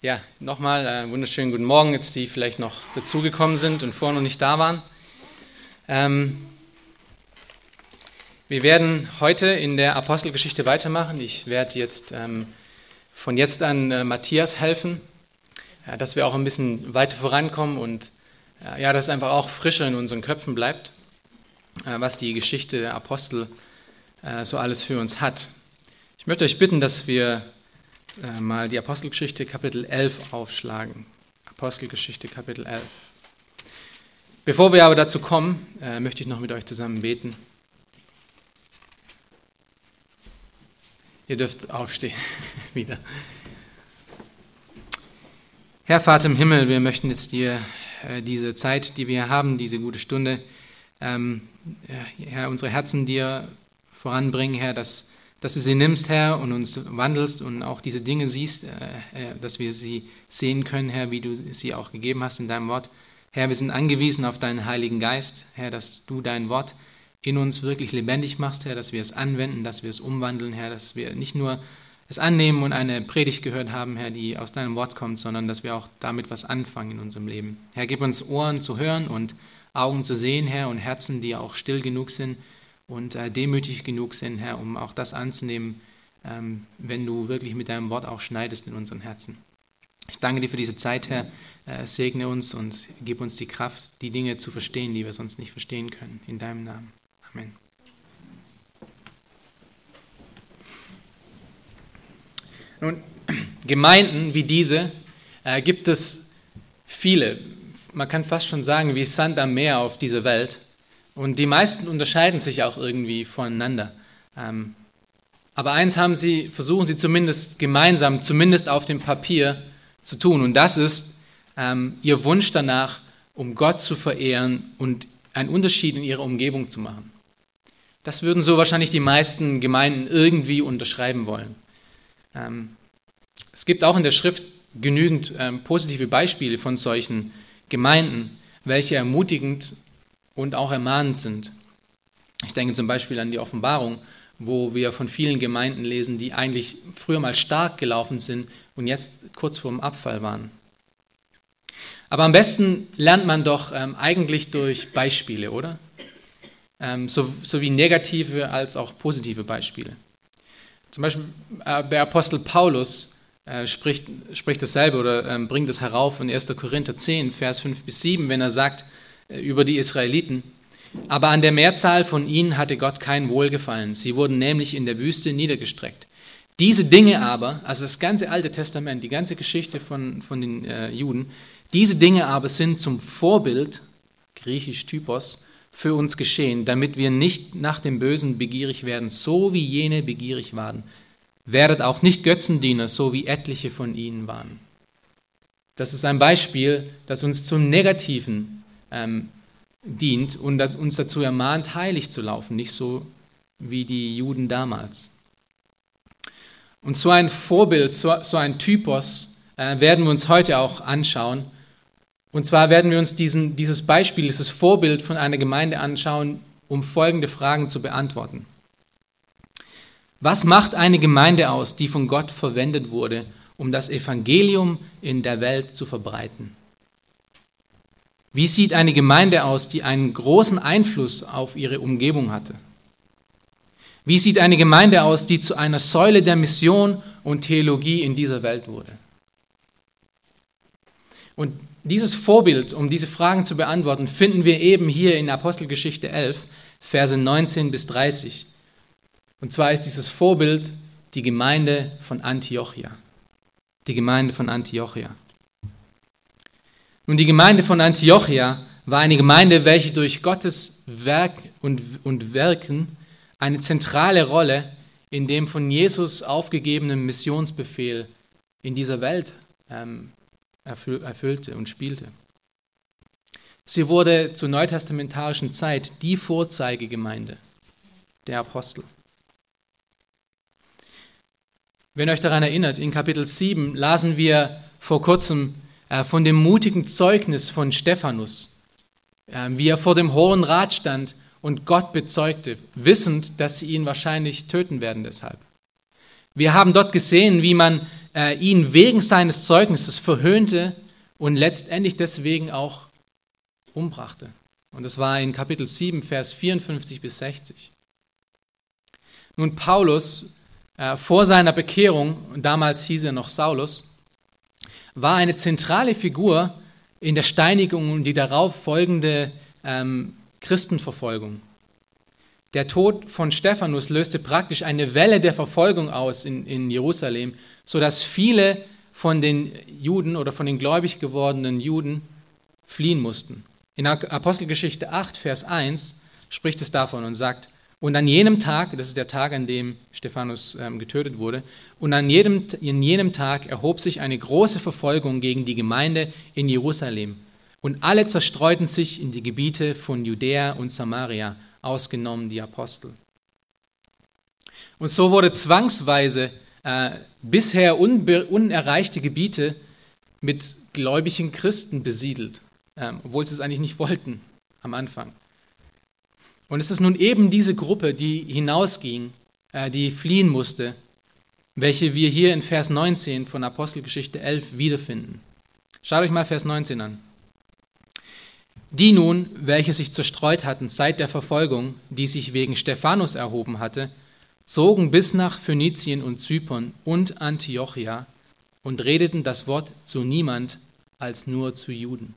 Ja, nochmal äh, wunderschönen guten Morgen, jetzt die vielleicht noch dazugekommen sind und vorher noch nicht da waren. Ähm, wir werden heute in der Apostelgeschichte weitermachen. Ich werde jetzt ähm, von jetzt an äh, Matthias helfen, ja, dass wir auch ein bisschen weiter vorankommen und äh, ja, dass es einfach auch frischer in unseren Köpfen bleibt, äh, was die Geschichte der Apostel äh, so alles für uns hat. Ich möchte euch bitten, dass wir äh, mal die Apostelgeschichte Kapitel 11 aufschlagen. Apostelgeschichte Kapitel 11. Bevor wir aber dazu kommen, äh, möchte ich noch mit euch zusammen beten. Ihr dürft aufstehen wieder. Herr Vater im Himmel, wir möchten jetzt dir äh, diese Zeit, die wir haben, diese gute Stunde, ähm, Herr, unsere Herzen dir voranbringen, Herr, dass dass du sie nimmst, Herr, und uns wandelst und auch diese Dinge siehst, äh, dass wir sie sehen können, Herr, wie du sie auch gegeben hast in deinem Wort. Herr, wir sind angewiesen auf deinen Heiligen Geist, Herr, dass du dein Wort in uns wirklich lebendig machst, Herr, dass wir es anwenden, dass wir es umwandeln, Herr, dass wir nicht nur es annehmen und eine Predigt gehört haben, Herr, die aus deinem Wort kommt, sondern dass wir auch damit was anfangen in unserem Leben. Herr, gib uns Ohren zu hören und Augen zu sehen, Herr, und Herzen, die auch still genug sind, und äh, demütig genug sind, Herr, um auch das anzunehmen, ähm, wenn du wirklich mit deinem Wort auch schneidest in unseren Herzen. Ich danke dir für diese Zeit, Herr. Äh, segne uns und gib uns die Kraft, die Dinge zu verstehen, die wir sonst nicht verstehen können. In deinem Namen. Amen. Nun, Gemeinden wie diese äh, gibt es viele. Man kann fast schon sagen, wie Sand am Meer auf dieser Welt. Und die meisten unterscheiden sich auch irgendwie voneinander. Ähm, aber eins haben sie, versuchen sie zumindest gemeinsam, zumindest auf dem Papier zu tun. Und das ist ähm, ihr Wunsch danach, um Gott zu verehren und einen Unterschied in ihrer Umgebung zu machen. Das würden so wahrscheinlich die meisten Gemeinden irgendwie unterschreiben wollen. Ähm, es gibt auch in der Schrift genügend positive Beispiele von solchen Gemeinden, welche ermutigend und auch ermahnend sind. Ich denke zum Beispiel an die Offenbarung, wo wir von vielen Gemeinden lesen, die eigentlich früher mal stark gelaufen sind und jetzt kurz vorm Abfall waren. Aber am besten lernt man doch ähm, eigentlich durch Beispiele, oder? Ähm, so, sowie negative als auch positive Beispiele. Zum Beispiel äh, der Apostel Paulus äh, spricht, spricht dasselbe oder äh, bringt es herauf in 1. Korinther 10, Vers 5 bis 7, wenn er sagt, über die Israeliten. Aber an der Mehrzahl von ihnen hatte Gott kein Wohlgefallen. Sie wurden nämlich in der Wüste niedergestreckt. Diese Dinge aber, also das ganze Alte Testament, die ganze Geschichte von, von den äh, Juden, diese Dinge aber sind zum Vorbild, griechisch Typos, für uns geschehen, damit wir nicht nach dem Bösen begierig werden, so wie jene begierig waren. Werdet auch nicht Götzendiener, so wie etliche von ihnen waren. Das ist ein Beispiel, das uns zum Negativen ähm, dient und uns dazu ermahnt, heilig zu laufen, nicht so wie die Juden damals. Und so ein Vorbild, so, so ein Typos äh, werden wir uns heute auch anschauen. Und zwar werden wir uns diesen, dieses Beispiel, dieses Vorbild von einer Gemeinde anschauen, um folgende Fragen zu beantworten. Was macht eine Gemeinde aus, die von Gott verwendet wurde, um das Evangelium in der Welt zu verbreiten? Wie sieht eine Gemeinde aus, die einen großen Einfluss auf ihre Umgebung hatte? Wie sieht eine Gemeinde aus, die zu einer Säule der Mission und Theologie in dieser Welt wurde? Und dieses Vorbild, um diese Fragen zu beantworten, finden wir eben hier in Apostelgeschichte 11, Verse 19 bis 30. Und zwar ist dieses Vorbild die Gemeinde von Antiochia. Die Gemeinde von Antiochia. Nun, die Gemeinde von Antiochia war eine Gemeinde, welche durch Gottes Werk und, und Wirken eine zentrale Rolle in dem von Jesus aufgegebenen Missionsbefehl in dieser Welt ähm, erfüllte und spielte. Sie wurde zur neutestamentarischen Zeit die Vorzeigegemeinde der Apostel. Wenn ihr euch daran erinnert, in Kapitel 7 lasen wir vor kurzem von dem mutigen Zeugnis von Stephanus, äh, wie er vor dem Hohen Rat stand und Gott bezeugte, wissend, dass sie ihn wahrscheinlich töten werden deshalb. Wir haben dort gesehen, wie man äh, ihn wegen seines Zeugnisses verhöhnte und letztendlich deswegen auch umbrachte. Und das war in Kapitel 7, Vers 54 bis 60. Nun, Paulus, äh, vor seiner Bekehrung, und damals hieß er noch Saulus, war eine zentrale Figur in der Steinigung und die darauf folgende ähm, Christenverfolgung. Der Tod von Stephanus löste praktisch eine Welle der Verfolgung aus in, in Jerusalem, sodass viele von den Juden oder von den gläubig gewordenen Juden fliehen mussten. In Apostelgeschichte 8, Vers 1 spricht es davon und sagt, und an jenem Tag, das ist der Tag, an dem Stephanus ähm, getötet wurde, und an jedem, in jenem Tag erhob sich eine große Verfolgung gegen die Gemeinde in Jerusalem. Und alle zerstreuten sich in die Gebiete von Judäa und Samaria, ausgenommen die Apostel. Und so wurde zwangsweise äh, bisher unerreichte Gebiete mit gläubigen Christen besiedelt, äh, obwohl sie es eigentlich nicht wollten am Anfang. Und es ist nun eben diese Gruppe, die hinausging, äh, die fliehen musste, welche wir hier in Vers 19 von Apostelgeschichte 11 wiederfinden. Schaut euch mal Vers 19 an. Die nun, welche sich zerstreut hatten seit der Verfolgung, die sich wegen Stephanus erhoben hatte, zogen bis nach Phönizien und Zypern und Antiochia und redeten das Wort zu niemand als nur zu Juden.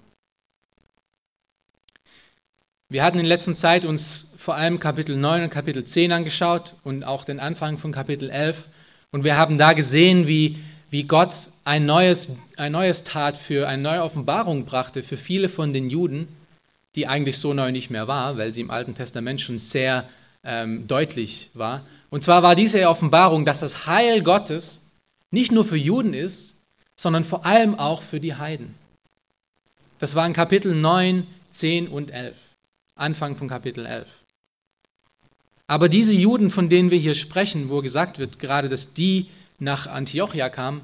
Wir hatten in letzter Zeit uns vor allem Kapitel 9 und Kapitel 10 angeschaut und auch den Anfang von Kapitel 11. Und wir haben da gesehen, wie, wie Gott ein neues, ein neues Tat für eine neue Offenbarung brachte für viele von den Juden, die eigentlich so neu nicht mehr war, weil sie im Alten Testament schon sehr ähm, deutlich war. Und zwar war diese Offenbarung, dass das Heil Gottes nicht nur für Juden ist, sondern vor allem auch für die Heiden. Das war in Kapitel 9, 10 und 11. Anfang von Kapitel 11. Aber diese Juden, von denen wir hier sprechen, wo gesagt wird, gerade dass die nach Antiochia kamen,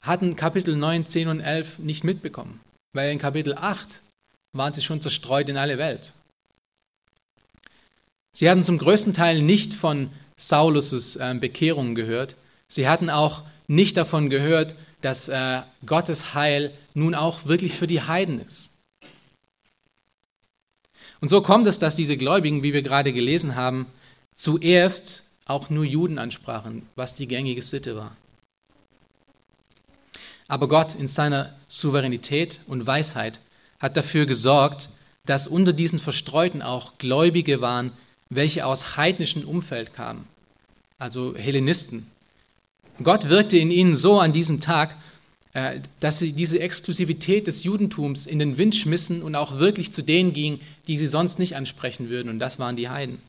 hatten Kapitel 9, 10 und 11 nicht mitbekommen. Weil in Kapitel 8 waren sie schon zerstreut in alle Welt. Sie hatten zum größten Teil nicht von Saulus' äh, Bekehrung gehört. Sie hatten auch nicht davon gehört, dass äh, Gottes Heil nun auch wirklich für die Heiden ist. Und so kommt es, dass diese Gläubigen, wie wir gerade gelesen haben, zuerst auch nur Juden ansprachen, was die gängige Sitte war. Aber Gott in seiner Souveränität und Weisheit hat dafür gesorgt, dass unter diesen Verstreuten auch Gläubige waren, welche aus heidnischem Umfeld kamen, also Hellenisten. Gott wirkte in ihnen so an diesem Tag, äh, dass sie diese Exklusivität des Judentums in den Wind schmissen und auch wirklich zu denen gingen, die sie sonst nicht ansprechen würden, und das waren die Heiden.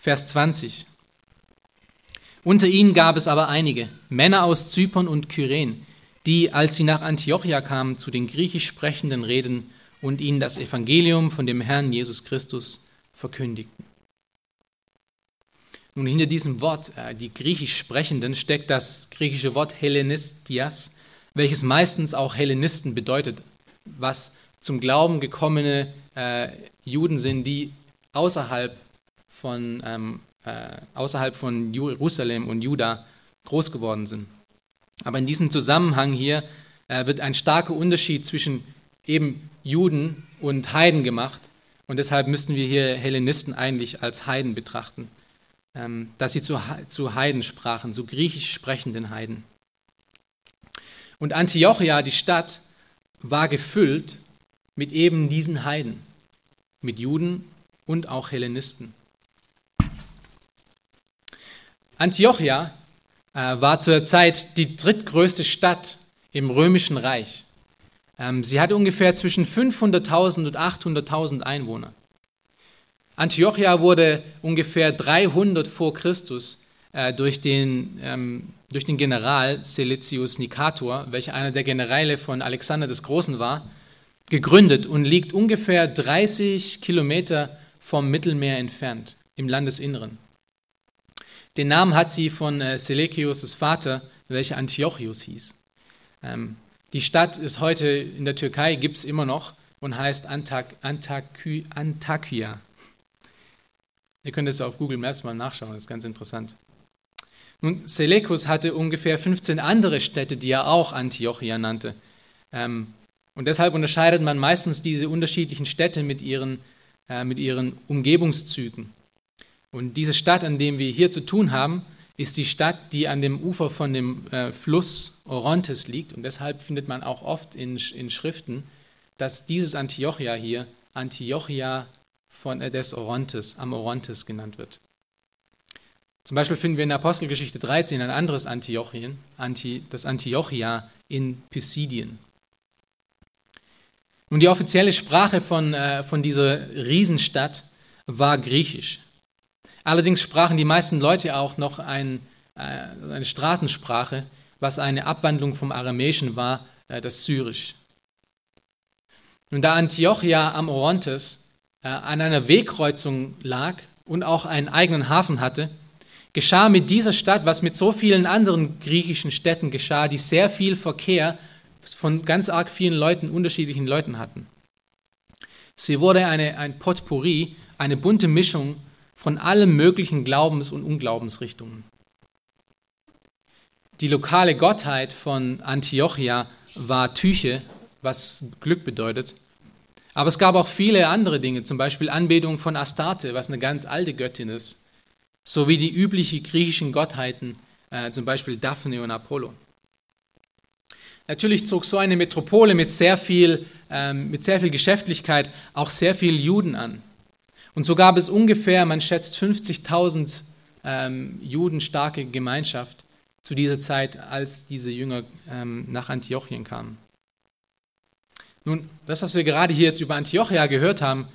Vers 20. Unter ihnen gab es aber einige, Männer aus Zypern und Kyren, die, als sie nach Antiochia kamen, zu den griechisch Sprechenden reden und ihnen das Evangelium von dem Herrn Jesus Christus verkündigten. Nun, hinter diesem Wort, äh, die griechisch Sprechenden, steckt das griechische Wort Hellenistias, welches meistens auch Hellenisten bedeutet, was zum Glauben gekommene äh, Juden sind, die außerhalb von, ähm, äh, außerhalb von Jerusalem und Juda groß geworden sind. Aber in diesem Zusammenhang hier äh, wird ein starker Unterschied zwischen eben Juden und Heiden gemacht. Und deshalb müssten wir hier Hellenisten eigentlich als Heiden betrachten ähm, dass sie zu, zu Heiden sprachen, zu griechisch sprechenden Heiden. Und Antiochia, die Stadt, war gefüllt mit eben diesen Heiden, mit Juden und auch Hellenisten. Antiochia äh, war zur Zeit die drittgrößte Stadt im römischen Reich. Ähm, sie hatte ungefähr zwischen 500.000 und 800.000 Einwohner. Antiochia wurde ungefähr 300 vor Christus äh, durch, den, ähm, durch den General Seleucus Nicator, welcher einer der Generäle von Alexander des Großen war, gegründet und liegt ungefähr 30 Kilometer vom Mittelmeer entfernt, im Landesinneren. Den Namen hat sie von äh, Seleucus' Vater, welcher Antiochus hieß. Ähm, die Stadt ist heute in der Türkei, gibt es immer noch und heißt Antak, Antakya. Antakya. Ihr könnt es auf Google Maps mal nachschauen, das ist ganz interessant. Nun, Selekus hatte ungefähr 15 andere Städte, die er auch Antiochia nannte. Ähm, und deshalb unterscheidet man meistens diese unterschiedlichen Städte mit ihren, äh, mit ihren Umgebungszügen. Und diese Stadt, an der wir hier zu tun haben, ist die Stadt, die an dem Ufer von dem äh, Fluss Orontes liegt. Und deshalb findet man auch oft in, in Schriften, dass dieses Antiochia hier Antiochia von, äh, des Orontes, am Orontes genannt wird. Zum Beispiel finden wir in Apostelgeschichte 13 ein anderes Antiochien, Anti, das Antiochia in Pisidien. Und die offizielle Sprache von, äh, von dieser Riesenstadt war Griechisch. Allerdings sprachen die meisten Leute auch noch ein, äh, eine Straßensprache, was eine Abwandlung vom Aramäischen war, äh, das Syrisch. Und da Antiochia am Orontes äh, an einer Wegkreuzung lag und auch einen eigenen Hafen hatte, geschah mit dieser Stadt, was mit so vielen anderen griechischen Städten geschah, die sehr viel Verkehr von ganz arg vielen Leuten, unterschiedlichen Leuten hatten. Sie wurde eine, ein Potpourri, eine bunte Mischung von allen möglichen Glaubens- und Unglaubensrichtungen. Die lokale Gottheit von Antiochia war Tyche, was Glück bedeutet. Aber es gab auch viele andere Dinge, zum Beispiel Anbetung von Astarte, was eine ganz alte Göttin ist, sowie die üblichen griechischen Gottheiten, äh, zum Beispiel Daphne und Apollo. Natürlich zog so eine Metropole mit sehr viel, ähm, mit sehr viel Geschäftlichkeit auch sehr viele Juden an. Und so gab es ungefähr, man schätzt 50.000 ähm, Juden starke Gemeinschaft zu dieser Zeit, als diese Jünger ähm, nach Antiochien kamen. Nun, das, was wir gerade hier jetzt über Antiochia gehört haben,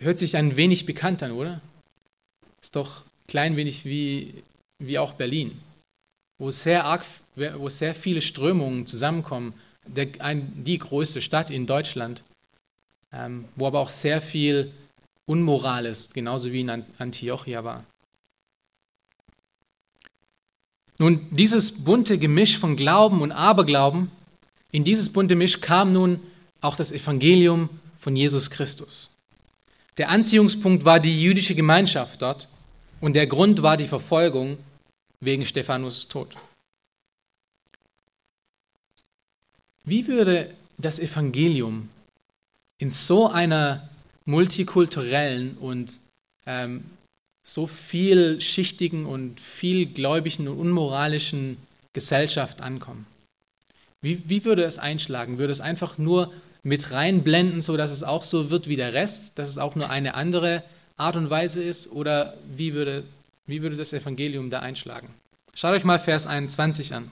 hört sich ein wenig bekannt an, oder? Ist doch ein klein wenig wie, wie auch Berlin wo sehr, arg, wo sehr viele Strömungen zusammenkommen, der, ein, die größte Stadt in Deutschland, ähm, wo aber auch sehr viel Unmoral ist, genauso wie in Antiochia war. Nun, dieses bunte Gemisch von Glauben und Aberglauben, in dieses bunte Misch kam nun auch das Evangelium von Jesus Christus. Der Anziehungspunkt war die jüdische Gemeinschaft dort und der Grund war die Verfolgung wegen Stephanus Tod. Wie würde das Evangelium in so einer multikulturellen und ähm, so vielschichtigen und vielgläubigen und unmoralischen Gesellschaft ankommen? Wie, wie würde es einschlagen? Würde es einfach nur mit reinblenden, sodass es auch so wird wie der Rest, dass es auch nur eine andere Art und Weise ist? Oder wie würde wie würde das Evangelium da einschlagen? Schaut euch mal Vers 21 an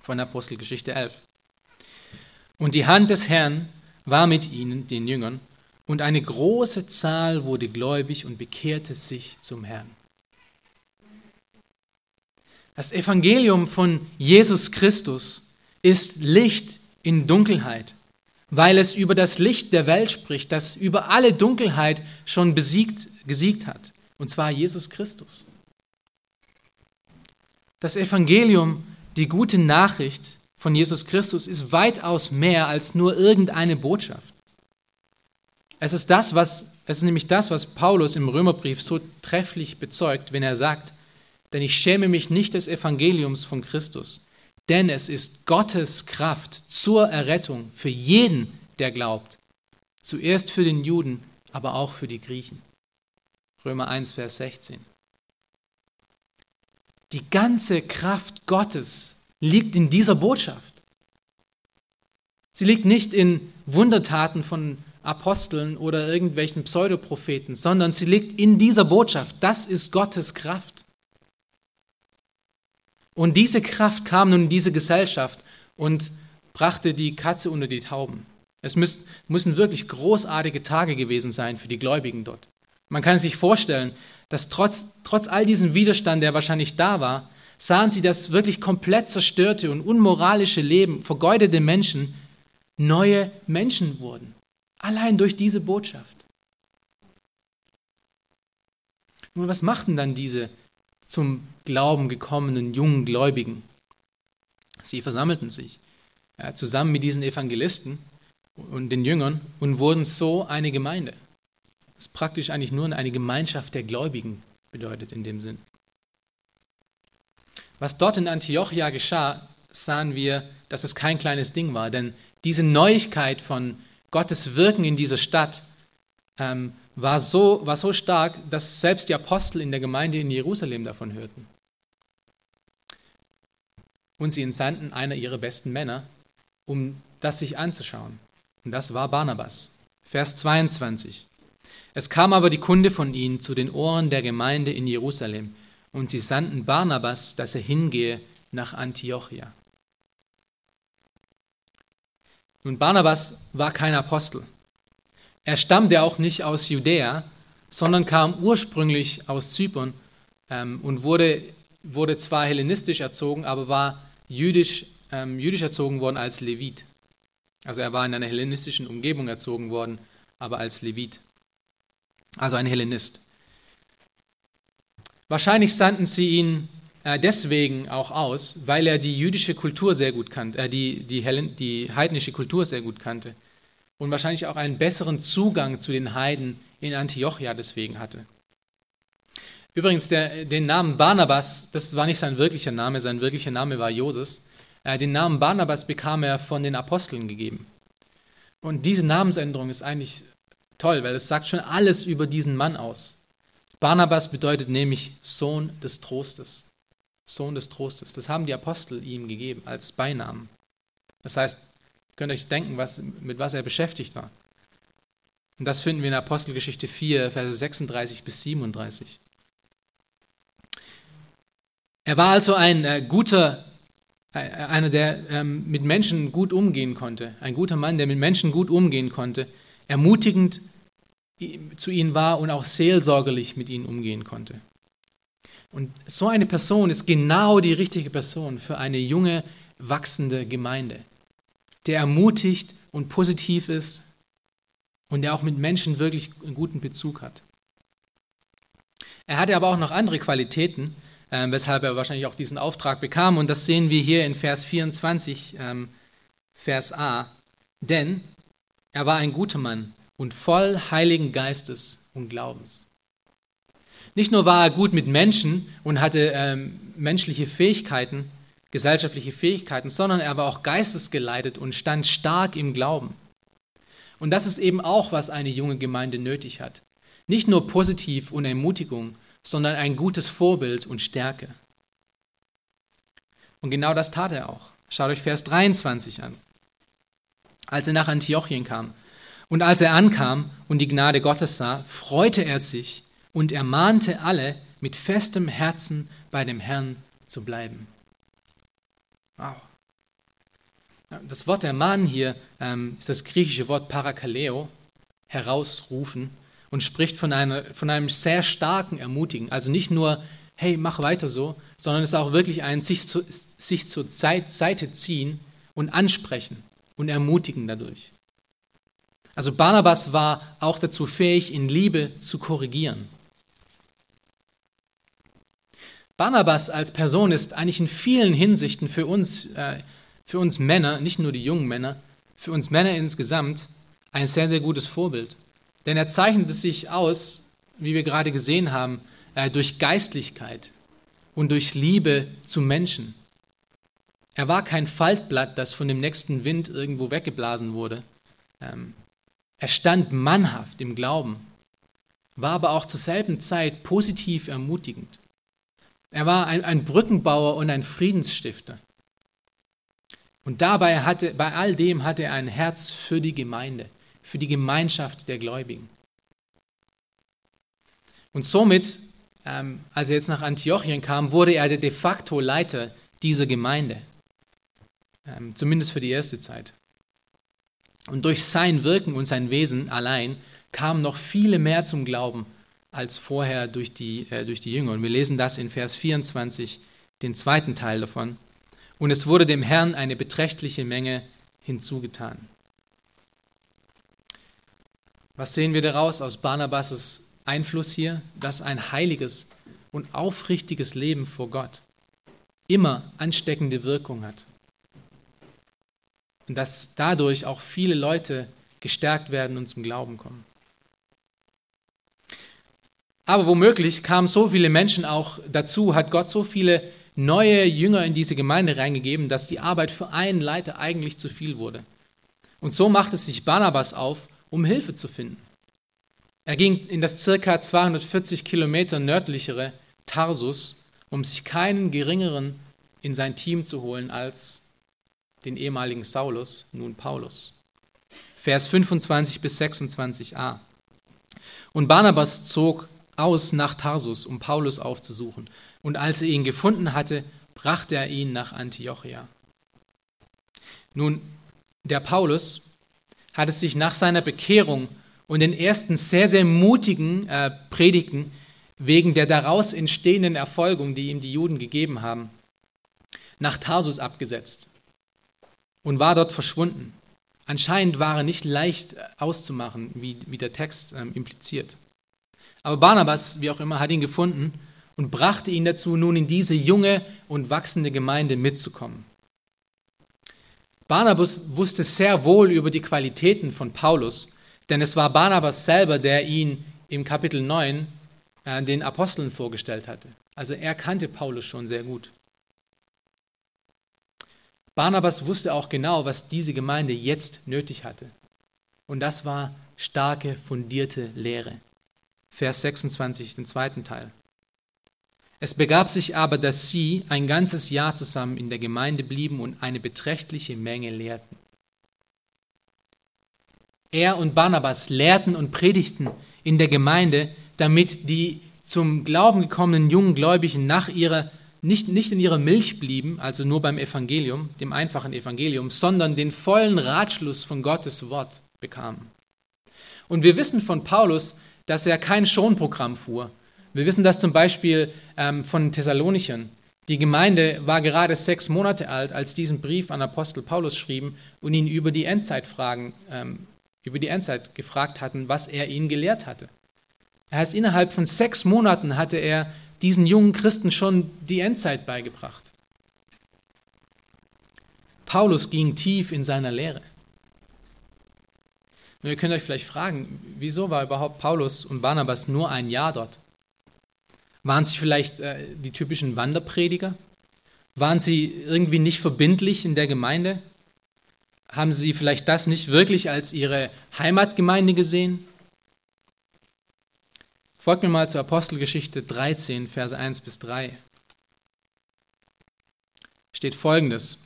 von Apostelgeschichte 11. Und die Hand des Herrn war mit ihnen, den Jüngern, und eine große Zahl wurde gläubig und bekehrte sich zum Herrn. Das Evangelium von Jesus Christus ist Licht in Dunkelheit, weil es über das Licht der Welt spricht, das über alle Dunkelheit schon besiegt, gesiegt hat und zwar Jesus Christus. Das Evangelium, die gute Nachricht von Jesus Christus ist weitaus mehr als nur irgendeine Botschaft. Es ist das, was es ist nämlich das, was Paulus im Römerbrief so trefflich bezeugt, wenn er sagt, denn ich schäme mich nicht des Evangeliums von Christus, denn es ist Gottes Kraft zur Errettung für jeden, der glaubt. Zuerst für den Juden, aber auch für die Griechen. Römer 1, Vers 16. Die ganze Kraft Gottes liegt in dieser Botschaft. Sie liegt nicht in Wundertaten von Aposteln oder irgendwelchen Pseudopropheten, sondern sie liegt in dieser Botschaft. Das ist Gottes Kraft. Und diese Kraft kam nun in diese Gesellschaft und brachte die Katze unter die Tauben. Es müssen wirklich großartige Tage gewesen sein für die Gläubigen dort. Man kann sich vorstellen, dass trotz, trotz all diesem Widerstand, der wahrscheinlich da war, sahen sie, dass wirklich komplett zerstörte und unmoralische Leben, vergeudete Menschen neue Menschen wurden. Allein durch diese Botschaft. Nun, was machten dann diese zum Glauben gekommenen jungen Gläubigen? Sie versammelten sich ja, zusammen mit diesen Evangelisten und den Jüngern und wurden so eine Gemeinde was praktisch eigentlich nur eine Gemeinschaft der Gläubigen bedeutet in dem Sinn. Was dort in Antiochia geschah, sahen wir, dass es kein kleines Ding war, denn diese Neuigkeit von Gottes Wirken in dieser Stadt ähm, war, so, war so stark, dass selbst die Apostel in der Gemeinde in Jerusalem davon hörten. Und sie entsandten einer ihrer besten Männer, um das sich anzuschauen. Und das war Barnabas. Vers 22. Es kam aber die Kunde von ihnen zu den Ohren der Gemeinde in Jerusalem, und sie sandten Barnabas, dass er hingehe nach Antiochia. Nun, Barnabas war kein Apostel. Er stammte auch nicht aus Judäa, sondern kam ursprünglich aus Zypern ähm, und wurde, wurde zwar hellenistisch erzogen, aber war jüdisch, ähm, jüdisch erzogen worden als Levit. Also er war in einer hellenistischen Umgebung erzogen worden, aber als Levit. Also ein Hellenist. Wahrscheinlich sandten sie ihn deswegen auch aus, weil er die jüdische Kultur sehr gut kannte, äh, die, die, Hellen, die heidnische Kultur sehr gut kannte und wahrscheinlich auch einen besseren Zugang zu den Heiden in Antiochia deswegen hatte. Übrigens, der, den Namen Barnabas, das war nicht sein wirklicher Name, sein wirklicher Name war Joses. Äh, den Namen Barnabas bekam er von den Aposteln gegeben. Und diese Namensänderung ist eigentlich toll, weil es sagt schon alles über diesen Mann aus. Barnabas bedeutet nämlich Sohn des Trostes. Sohn des Trostes. Das haben die Apostel ihm gegeben als Beinamen. Das heißt, könnt ihr euch denken, was, mit was er beschäftigt war. Und das finden wir in Apostelgeschichte 4, Verse 36 bis 37. Er war also ein äh, guter, äh, einer, der ähm, mit Menschen gut umgehen konnte, ein guter Mann, der mit Menschen gut umgehen konnte, ermutigend zu ihnen war und auch seelsorgerlich mit ihnen umgehen konnte. Und so eine Person ist genau die richtige Person für eine junge, wachsende Gemeinde, der ermutigt und positiv ist und der auch mit Menschen wirklich einen guten Bezug hat. Er hatte aber auch noch andere Qualitäten, äh, weshalb er wahrscheinlich auch diesen Auftrag bekam. Und das sehen wir hier in Vers 24, ähm, Vers A. Denn er war ein guter Mann und voll Heiligen Geistes und Glaubens. Nicht nur war er gut mit Menschen und hatte ähm, menschliche Fähigkeiten, gesellschaftliche Fähigkeiten, sondern er war auch geistesgeleitet und stand stark im Glauben. Und das ist eben auch, was eine junge Gemeinde nötig hat. Nicht nur positiv und Ermutigung, sondern ein gutes Vorbild und Stärke. Und genau das tat er auch. Schaut euch Vers 23 an. Als er nach Antiochien kam und als er ankam und die Gnade Gottes sah, freute er sich und ermahnte alle, mit festem Herzen bei dem Herrn zu bleiben. Wow. Das Wort ermahnen hier ähm, ist das griechische Wort parakaleo, herausrufen, und spricht von, einer, von einem sehr starken Ermutigen. Also nicht nur, hey, mach weiter so, sondern es ist auch wirklich ein sich, zu, sich zur Seite ziehen und ansprechen und ermutigen dadurch. Also Barnabas war auch dazu fähig, in Liebe zu korrigieren. Barnabas als Person ist eigentlich in vielen Hinsichten für uns, äh, für uns Männer, nicht nur die jungen Männer, für uns Männer insgesamt ein sehr, sehr gutes Vorbild. Denn er zeichnet sich aus, wie wir gerade gesehen haben, äh, durch Geistlichkeit und durch Liebe zu Menschen. Er war kein Faltblatt, das von dem nächsten Wind irgendwo weggeblasen wurde. Ähm, er stand mannhaft im Glauben, war aber auch zur selben Zeit positiv ermutigend. Er war ein, ein Brückenbauer und ein Friedensstifter. Und dabei hatte, bei all dem hatte er ein Herz für die Gemeinde, für die Gemeinschaft der Gläubigen. Und somit, ähm, als er jetzt nach Antiochien kam, wurde er der de facto Leiter dieser Gemeinde, ähm, zumindest für die erste Zeit. Und durch sein Wirken und sein Wesen allein kamen noch viele mehr zum Glauben als vorher durch die, äh, durch die Jünger. Und wir lesen das in Vers 24, den zweiten Teil davon. Und es wurde dem Herrn eine beträchtliche Menge hinzugetan. Was sehen wir daraus aus Barnabas' Einfluss hier? Dass ein heiliges und aufrichtiges Leben vor Gott immer ansteckende Wirkung hat und dass dadurch auch viele Leute gestärkt werden und zum Glauben kommen. Aber womöglich kamen so viele Menschen auch dazu, hat Gott so viele neue Jünger in diese Gemeinde reingegeben, dass die Arbeit für einen Leiter eigentlich zu viel wurde. Und so machte sich Barnabas auf, um Hilfe zu finden. Er ging in das circa 240 Kilometer nördlichere Tarsus, um sich keinen geringeren in sein Team zu holen als den ehemaligen Saulus, nun Paulus. Vers 25 bis 26a. Und Barnabas zog aus nach Tarsus, um Paulus aufzusuchen. Und als er ihn gefunden hatte, brachte er ihn nach Antiochia. Nun, der Paulus hat es sich nach seiner Bekehrung und den ersten sehr, sehr mutigen äh, Predigten wegen der daraus entstehenden Erfolgung, die ihm die Juden gegeben haben, nach Tarsus abgesetzt und war dort verschwunden. Anscheinend war er nicht leicht äh, auszumachen, wie, wie der Text ähm, impliziert. Aber Barnabas, wie auch immer, hat ihn gefunden und brachte ihn dazu, nun in diese junge und wachsende Gemeinde mitzukommen. Barnabas wusste sehr wohl über die Qualitäten von Paulus, denn es war Barnabas selber, der ihn im Kapitel 9 äh, den Aposteln vorgestellt hatte. Also er kannte Paulus schon sehr gut. Barnabas wusste auch genau, was diese Gemeinde jetzt nötig hatte. Und das war starke, fundierte Lehre. Vers 26, den zweiten Teil. Es begab sich aber, dass sie ein ganzes Jahr zusammen in der Gemeinde blieben und eine beträchtliche Menge lehrten. Er und Barnabas lehrten und predigten in der Gemeinde, damit die zum Glauben gekommenen jungen Gläubigen nach ihrer nicht, nicht in ihrer Milch blieben, also nur beim Evangelium, dem einfachen Evangelium, sondern den vollen Ratschluss von Gottes Wort bekamen. Und wir wissen von Paulus, dass er kein Schonprogramm fuhr. Wir wissen das zum Beispiel ähm, von Thessalonichern. Die Gemeinde war gerade sechs Monate alt, als diesen Brief an Apostel Paulus schrieben und ihn über die Endzeit fragen, ähm, über die Endzeit gefragt hatten, was er ihnen gelehrt hatte. Er heißt, innerhalb von sechs Monaten hatte er diesen jungen Christen schon die Endzeit beigebracht. Paulus ging tief in seiner Lehre. Und ihr könnt euch vielleicht fragen, wieso war überhaupt Paulus und Barnabas nur ein Jahr dort? Waren sie vielleicht äh, die typischen Wanderprediger? Waren sie irgendwie nicht verbindlich in der Gemeinde? Haben sie vielleicht das nicht wirklich als ihre Heimatgemeinde gesehen? Folgt mir mal zur Apostelgeschichte 13, Verse 1 bis 3. Steht folgendes.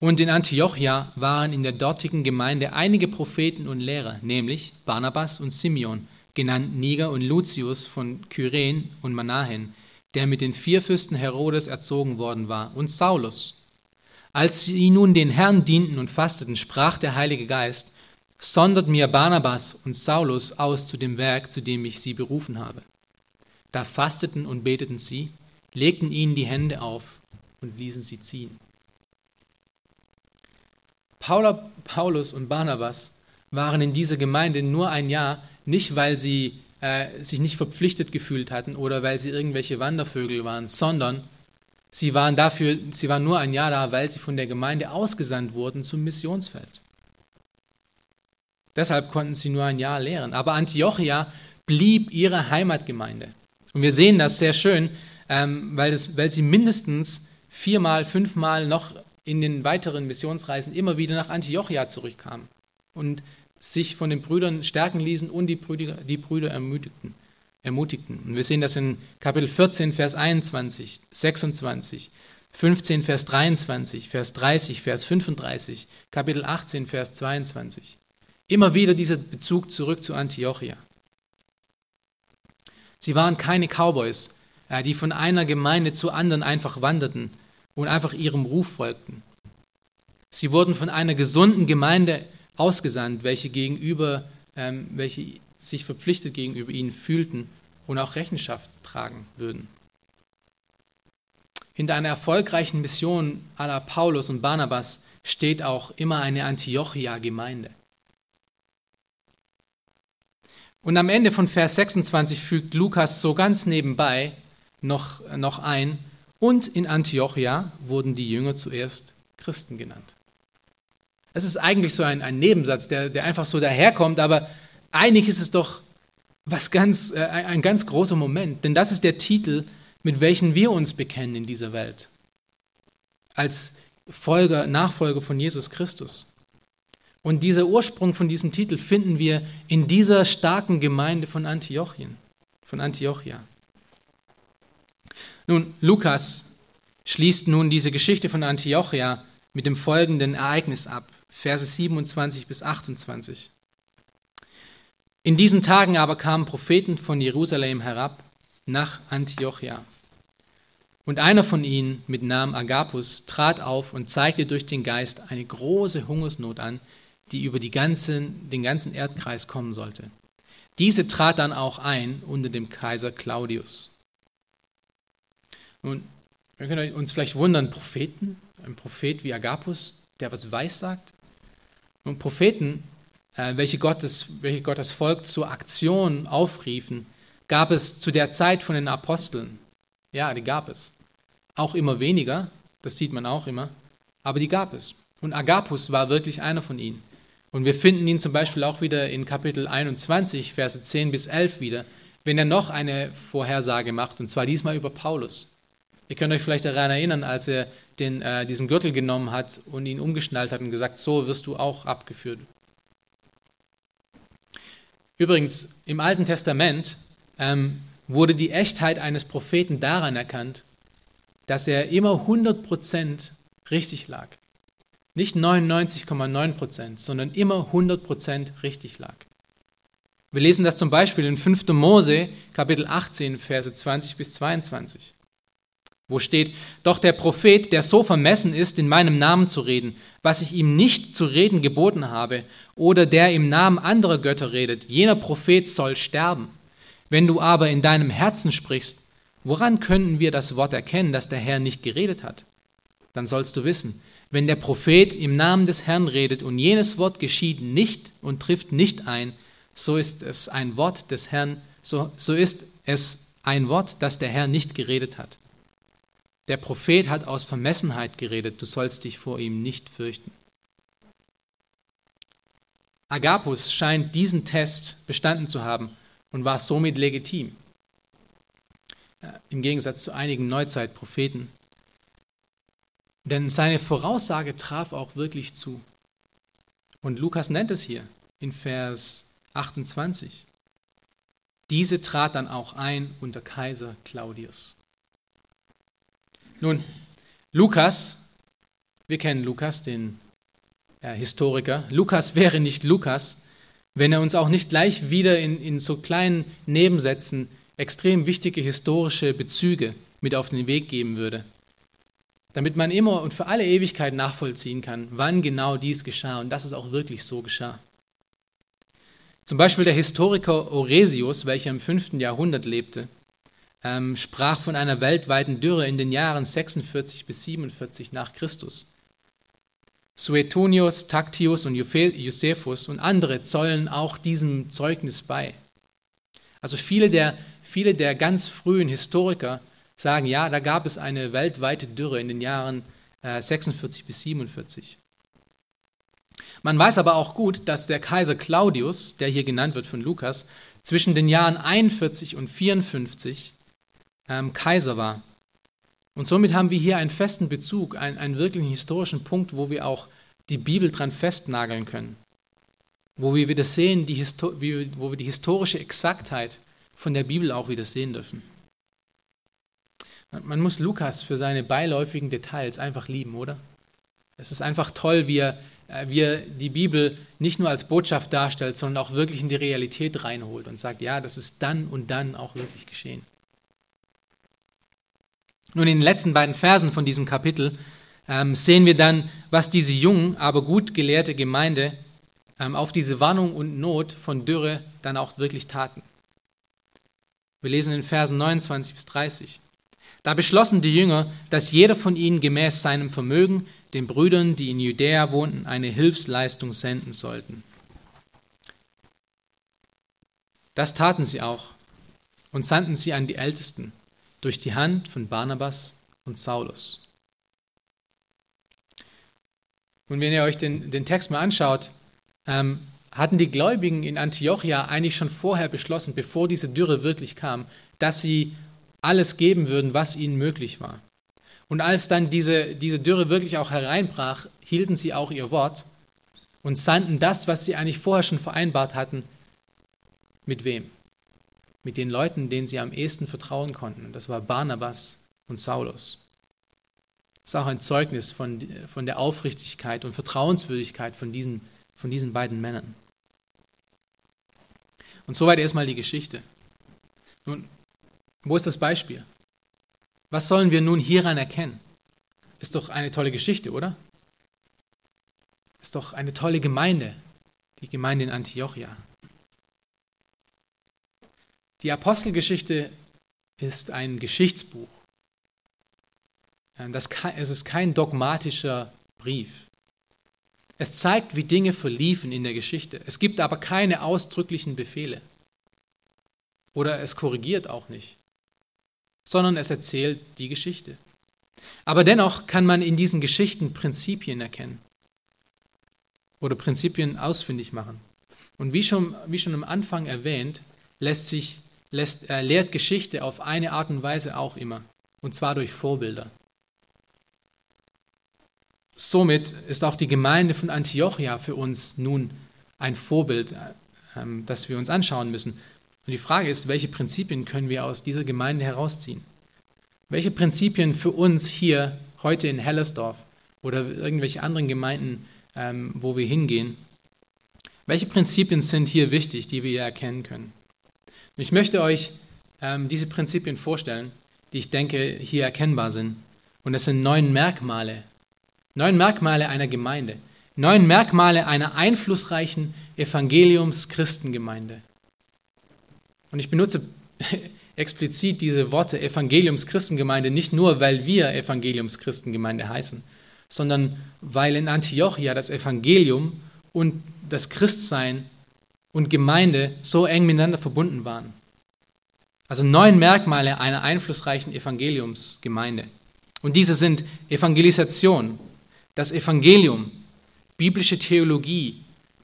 Und in Antiochia waren in der dortigen Gemeinde einige Propheten und Lehrer, nämlich Barnabas und Simeon, genannt Niger und Lucius von Kyren und Manahen, der mit den vier Fürsten Herodes erzogen worden war, und Saulus. Als sie nun den Herrn dienten und fasteten, sprach der Heilige Geist, sondert mir Barnabas und Saulus aus zu dem Werk, zu dem ich sie berufen habe. Da fasteten und beteten sie, legten ihnen die Hände auf und ließen sie ziehen. Paulus und Barnabas waren in dieser Gemeinde nur ein Jahr, nicht weil sie äh, sich nicht verpflichtet gefühlt hatten oder weil sie irgendwelche Wandervögel waren, sondern sie waren dafür, sie waren nur ein Jahr da, weil sie von der Gemeinde ausgesandt wurden zum Missionsfeld. Deshalb konnten sie nur ein Jahr lehren. Aber Antiochia blieb ihre Heimatgemeinde. Und wir sehen das sehr schön, ähm, weil, das, weil sie mindestens viermal, fünfmal noch in den weiteren Missionsreisen immer wieder nach Antiochia zurückkamen und sich von den Brüdern stärken ließen und die Brüder, die Brüder ermutigten, ermutigten. Und wir sehen das in Kapitel 14, Vers 21, 26, 15, Vers 23, Vers 30, Vers 35, Kapitel 18, Vers 22. Immer wieder dieser Bezug zurück zu Antiochia. Sie waren keine Cowboys, äh, die von einer Gemeinde zur anderen einfach wanderten und einfach ihrem Ruf folgten. Sie wurden von einer gesunden Gemeinde ausgesandt, welche gegenüber, ähm, welche sich verpflichtet gegenüber ihnen fühlten und auch Rechenschaft tragen würden. Hinter einer erfolgreichen Mission aller Paulus und Barnabas steht auch immer eine Antiochia-Gemeinde. Und am Ende von Vers 26 fügt Lukas so ganz nebenbei noch, noch ein, und in Antiochia wurden die Jünger zuerst Christen genannt. Es ist eigentlich so ein, ein Nebensatz, der, der einfach so daherkommt, aber eigentlich ist es doch was ganz, äh, ein ganz großer Moment, denn das ist der Titel mit welchen wir uns bekennen in dieser Welt. Als Folger, Nachfolger von Jesus Christus. Und dieser Ursprung von diesem Titel finden wir in dieser starken Gemeinde von Antiochien, von Antiochia. Nun, Lukas schließt nun diese Geschichte von Antiochia mit dem folgenden Ereignis ab, Verse 27 bis 28. In diesen Tagen aber kamen Propheten von Jerusalem herab nach Antiochia. Und einer von ihnen mit Namen Agapus trat auf und zeigte durch den Geist eine große Hungersnot an, die über ganzen, den ganzen Erdkreis kommen sollte. Diese trat dann auch ein unter dem Kaiser Claudius. Nun, wir können uns vielleicht wundern, Propheten, ein Prophet wie Agapus, der was weiß sagt. Und Propheten, äh, welche, Gottes, welche Gottes Volk zur Aktion aufriefen, gab es zu der Zeit von den Aposteln. Ja, die gab es. Auch immer weniger, das sieht man auch immer, aber die gab es. Und Agapus war wirklich einer von ihnen. Und wir finden ihn zum Beispiel auch wieder in Kapitel 21, Verse 10 bis 11 wieder, wenn er noch eine Vorhersage macht, und zwar diesmal über Paulus. Ihr könnt euch vielleicht daran erinnern, als er den, äh, diesen Gürtel genommen hat und ihn umgeschnallt hat und gesagt, so wirst du auch abgeführt. Übrigens, im Alten Testament ähm, wurde die Echtheit eines Propheten daran erkannt, dass er immer 100% richtig lag. Nicht 99,9%, sondern immer 100% richtig lag. Wir lesen das zum Beispiel in 5. Mose, Kapitel 18, Verse 20 bis 22, wo steht, Doch der Prophet, der so vermessen ist, in meinem Namen zu reden, was ich ihm nicht zu reden geboten habe, oder der im Namen anderer Götter redet, jener Prophet soll sterben. Wenn du aber in deinem Herzen sprichst, woran können wir das Wort erkennen, dass der Herr nicht geredet hat? Dann sollst du wissen, wenn der Prophet im Namen des Herrn redet und jenes Wort geschieht nicht und trifft nicht ein, so ist es ein Wort des Herrn, so, so ist es ein Wort, das der Herr nicht geredet hat. Der Prophet hat aus Vermessenheit geredet, du sollst dich vor ihm nicht fürchten. Agapus scheint diesen Test bestanden zu haben und war somit legitim. Im Gegensatz zu einigen Neuzeitpropheten. Denn seine Voraussage traf auch wirklich zu. Und Lukas nennt es hier in Vers 28. Diese trat dann auch ein unter Kaiser Claudius. Nun, Lukas, wir kennen Lukas, den ja, Historiker. Lukas wäre nicht Lukas, wenn er uns auch nicht gleich wieder in, in so kleinen Nebensätzen extrem wichtige historische Bezüge mit auf den Weg geben würde. Damit man immer und für alle Ewigkeit nachvollziehen kann, wann genau dies geschah und dass es auch wirklich so geschah. Zum Beispiel der Historiker Oresius, welcher im 5. Jahrhundert lebte, ähm, sprach von einer weltweiten Dürre in den Jahren 46 bis 47 nach Christus. Suetonius, Tactius und Josephus und andere zollen auch diesem Zeugnis bei. Also viele der, viele der ganz frühen Historiker sagen, ja, da gab es eine weltweite Dürre in den Jahren äh, 46 bis 47. Man weiß aber auch gut, dass der Kaiser Claudius, der hier genannt wird von Lukas, zwischen den Jahren 41 und 54 ähm, Kaiser war. Und somit haben wir hier einen festen Bezug, einen, einen wirklichen historischen Punkt, wo wir auch die Bibel dran festnageln können. Wo wir wieder sehen, die wo wir die historische Exaktheit von der Bibel auch wieder sehen dürfen. Man muss Lukas für seine beiläufigen Details einfach lieben, oder? Es ist einfach toll, wie er, äh, wie er die Bibel nicht nur als Botschaft darstellt, sondern auch wirklich in die Realität reinholt und sagt, ja, das ist dann und dann auch wirklich geschehen. Nun, in den letzten beiden Versen von diesem Kapitel ähm, sehen wir dann, was diese jungen, aber gut gelehrte Gemeinde ähm, auf diese Warnung und Not von Dürre dann auch wirklich taten. Wir lesen in Versen 29 bis 30. Da beschlossen die Jünger, dass jeder von ihnen gemäß seinem Vermögen den Brüdern, die in Judäa wohnten, eine Hilfsleistung senden sollten. Das taten sie auch und sandten sie an die Ältesten durch die Hand von Barnabas und Saulus. Und wenn ihr euch den, den Text mal anschaut, ähm, hatten die Gläubigen in Antiochia eigentlich schon vorher beschlossen, bevor diese Dürre wirklich kam, dass sie alles geben würden, was ihnen möglich war. Und als dann diese, diese Dürre wirklich auch hereinbrach, hielten sie auch ihr Wort und sandten das, was sie eigentlich vorher schon vereinbart hatten, mit wem? Mit den Leuten, denen sie am ehesten vertrauen konnten. Das war Barnabas und Saulus. Das ist auch ein Zeugnis von, von der Aufrichtigkeit und Vertrauenswürdigkeit von diesen, von diesen beiden Männern. Und soweit erstmal die Geschichte. Nun, wo ist das Beispiel? Was sollen wir nun hieran erkennen? Ist doch eine tolle Geschichte, oder? Ist doch eine tolle Gemeinde, die Gemeinde in Antiochia. Die Apostelgeschichte ist ein Geschichtsbuch. Das, es ist kein dogmatischer Brief. Es zeigt, wie Dinge verliefen in der Geschichte. Es gibt aber keine ausdrücklichen Befehle. Oder es korrigiert auch nicht sondern es erzählt die Geschichte. Aber dennoch kann man in diesen Geschichten Prinzipien erkennen oder Prinzipien ausfindig machen. Und wie schon, wie schon am Anfang erwähnt, lässt sich, lässt, äh, lehrt Geschichte auf eine Art und Weise auch immer, und zwar durch Vorbilder. Somit ist auch die Gemeinde von Antiochia für uns nun ein Vorbild, äh, das wir uns anschauen müssen. Und die Frage ist, welche Prinzipien können wir aus dieser Gemeinde herausziehen? Welche Prinzipien für uns hier heute in Hellersdorf oder irgendwelche anderen Gemeinden, ähm, wo wir hingehen, welche Prinzipien sind hier wichtig, die wir erkennen können? Ich möchte euch ähm, diese Prinzipien vorstellen, die ich denke hier erkennbar sind. Und es sind neun Merkmale. Neun Merkmale einer Gemeinde. Neun Merkmale einer einflussreichen Evangeliums-Christengemeinde. Und ich benutze explizit diese Worte Evangeliums-Christengemeinde nicht nur, weil wir Evangeliums-Christengemeinde heißen, sondern weil in Antiochia das Evangelium und das Christsein und Gemeinde so eng miteinander verbunden waren. Also neun Merkmale einer einflussreichen Evangeliumsgemeinde. Und diese sind Evangelisation, das Evangelium, biblische Theologie,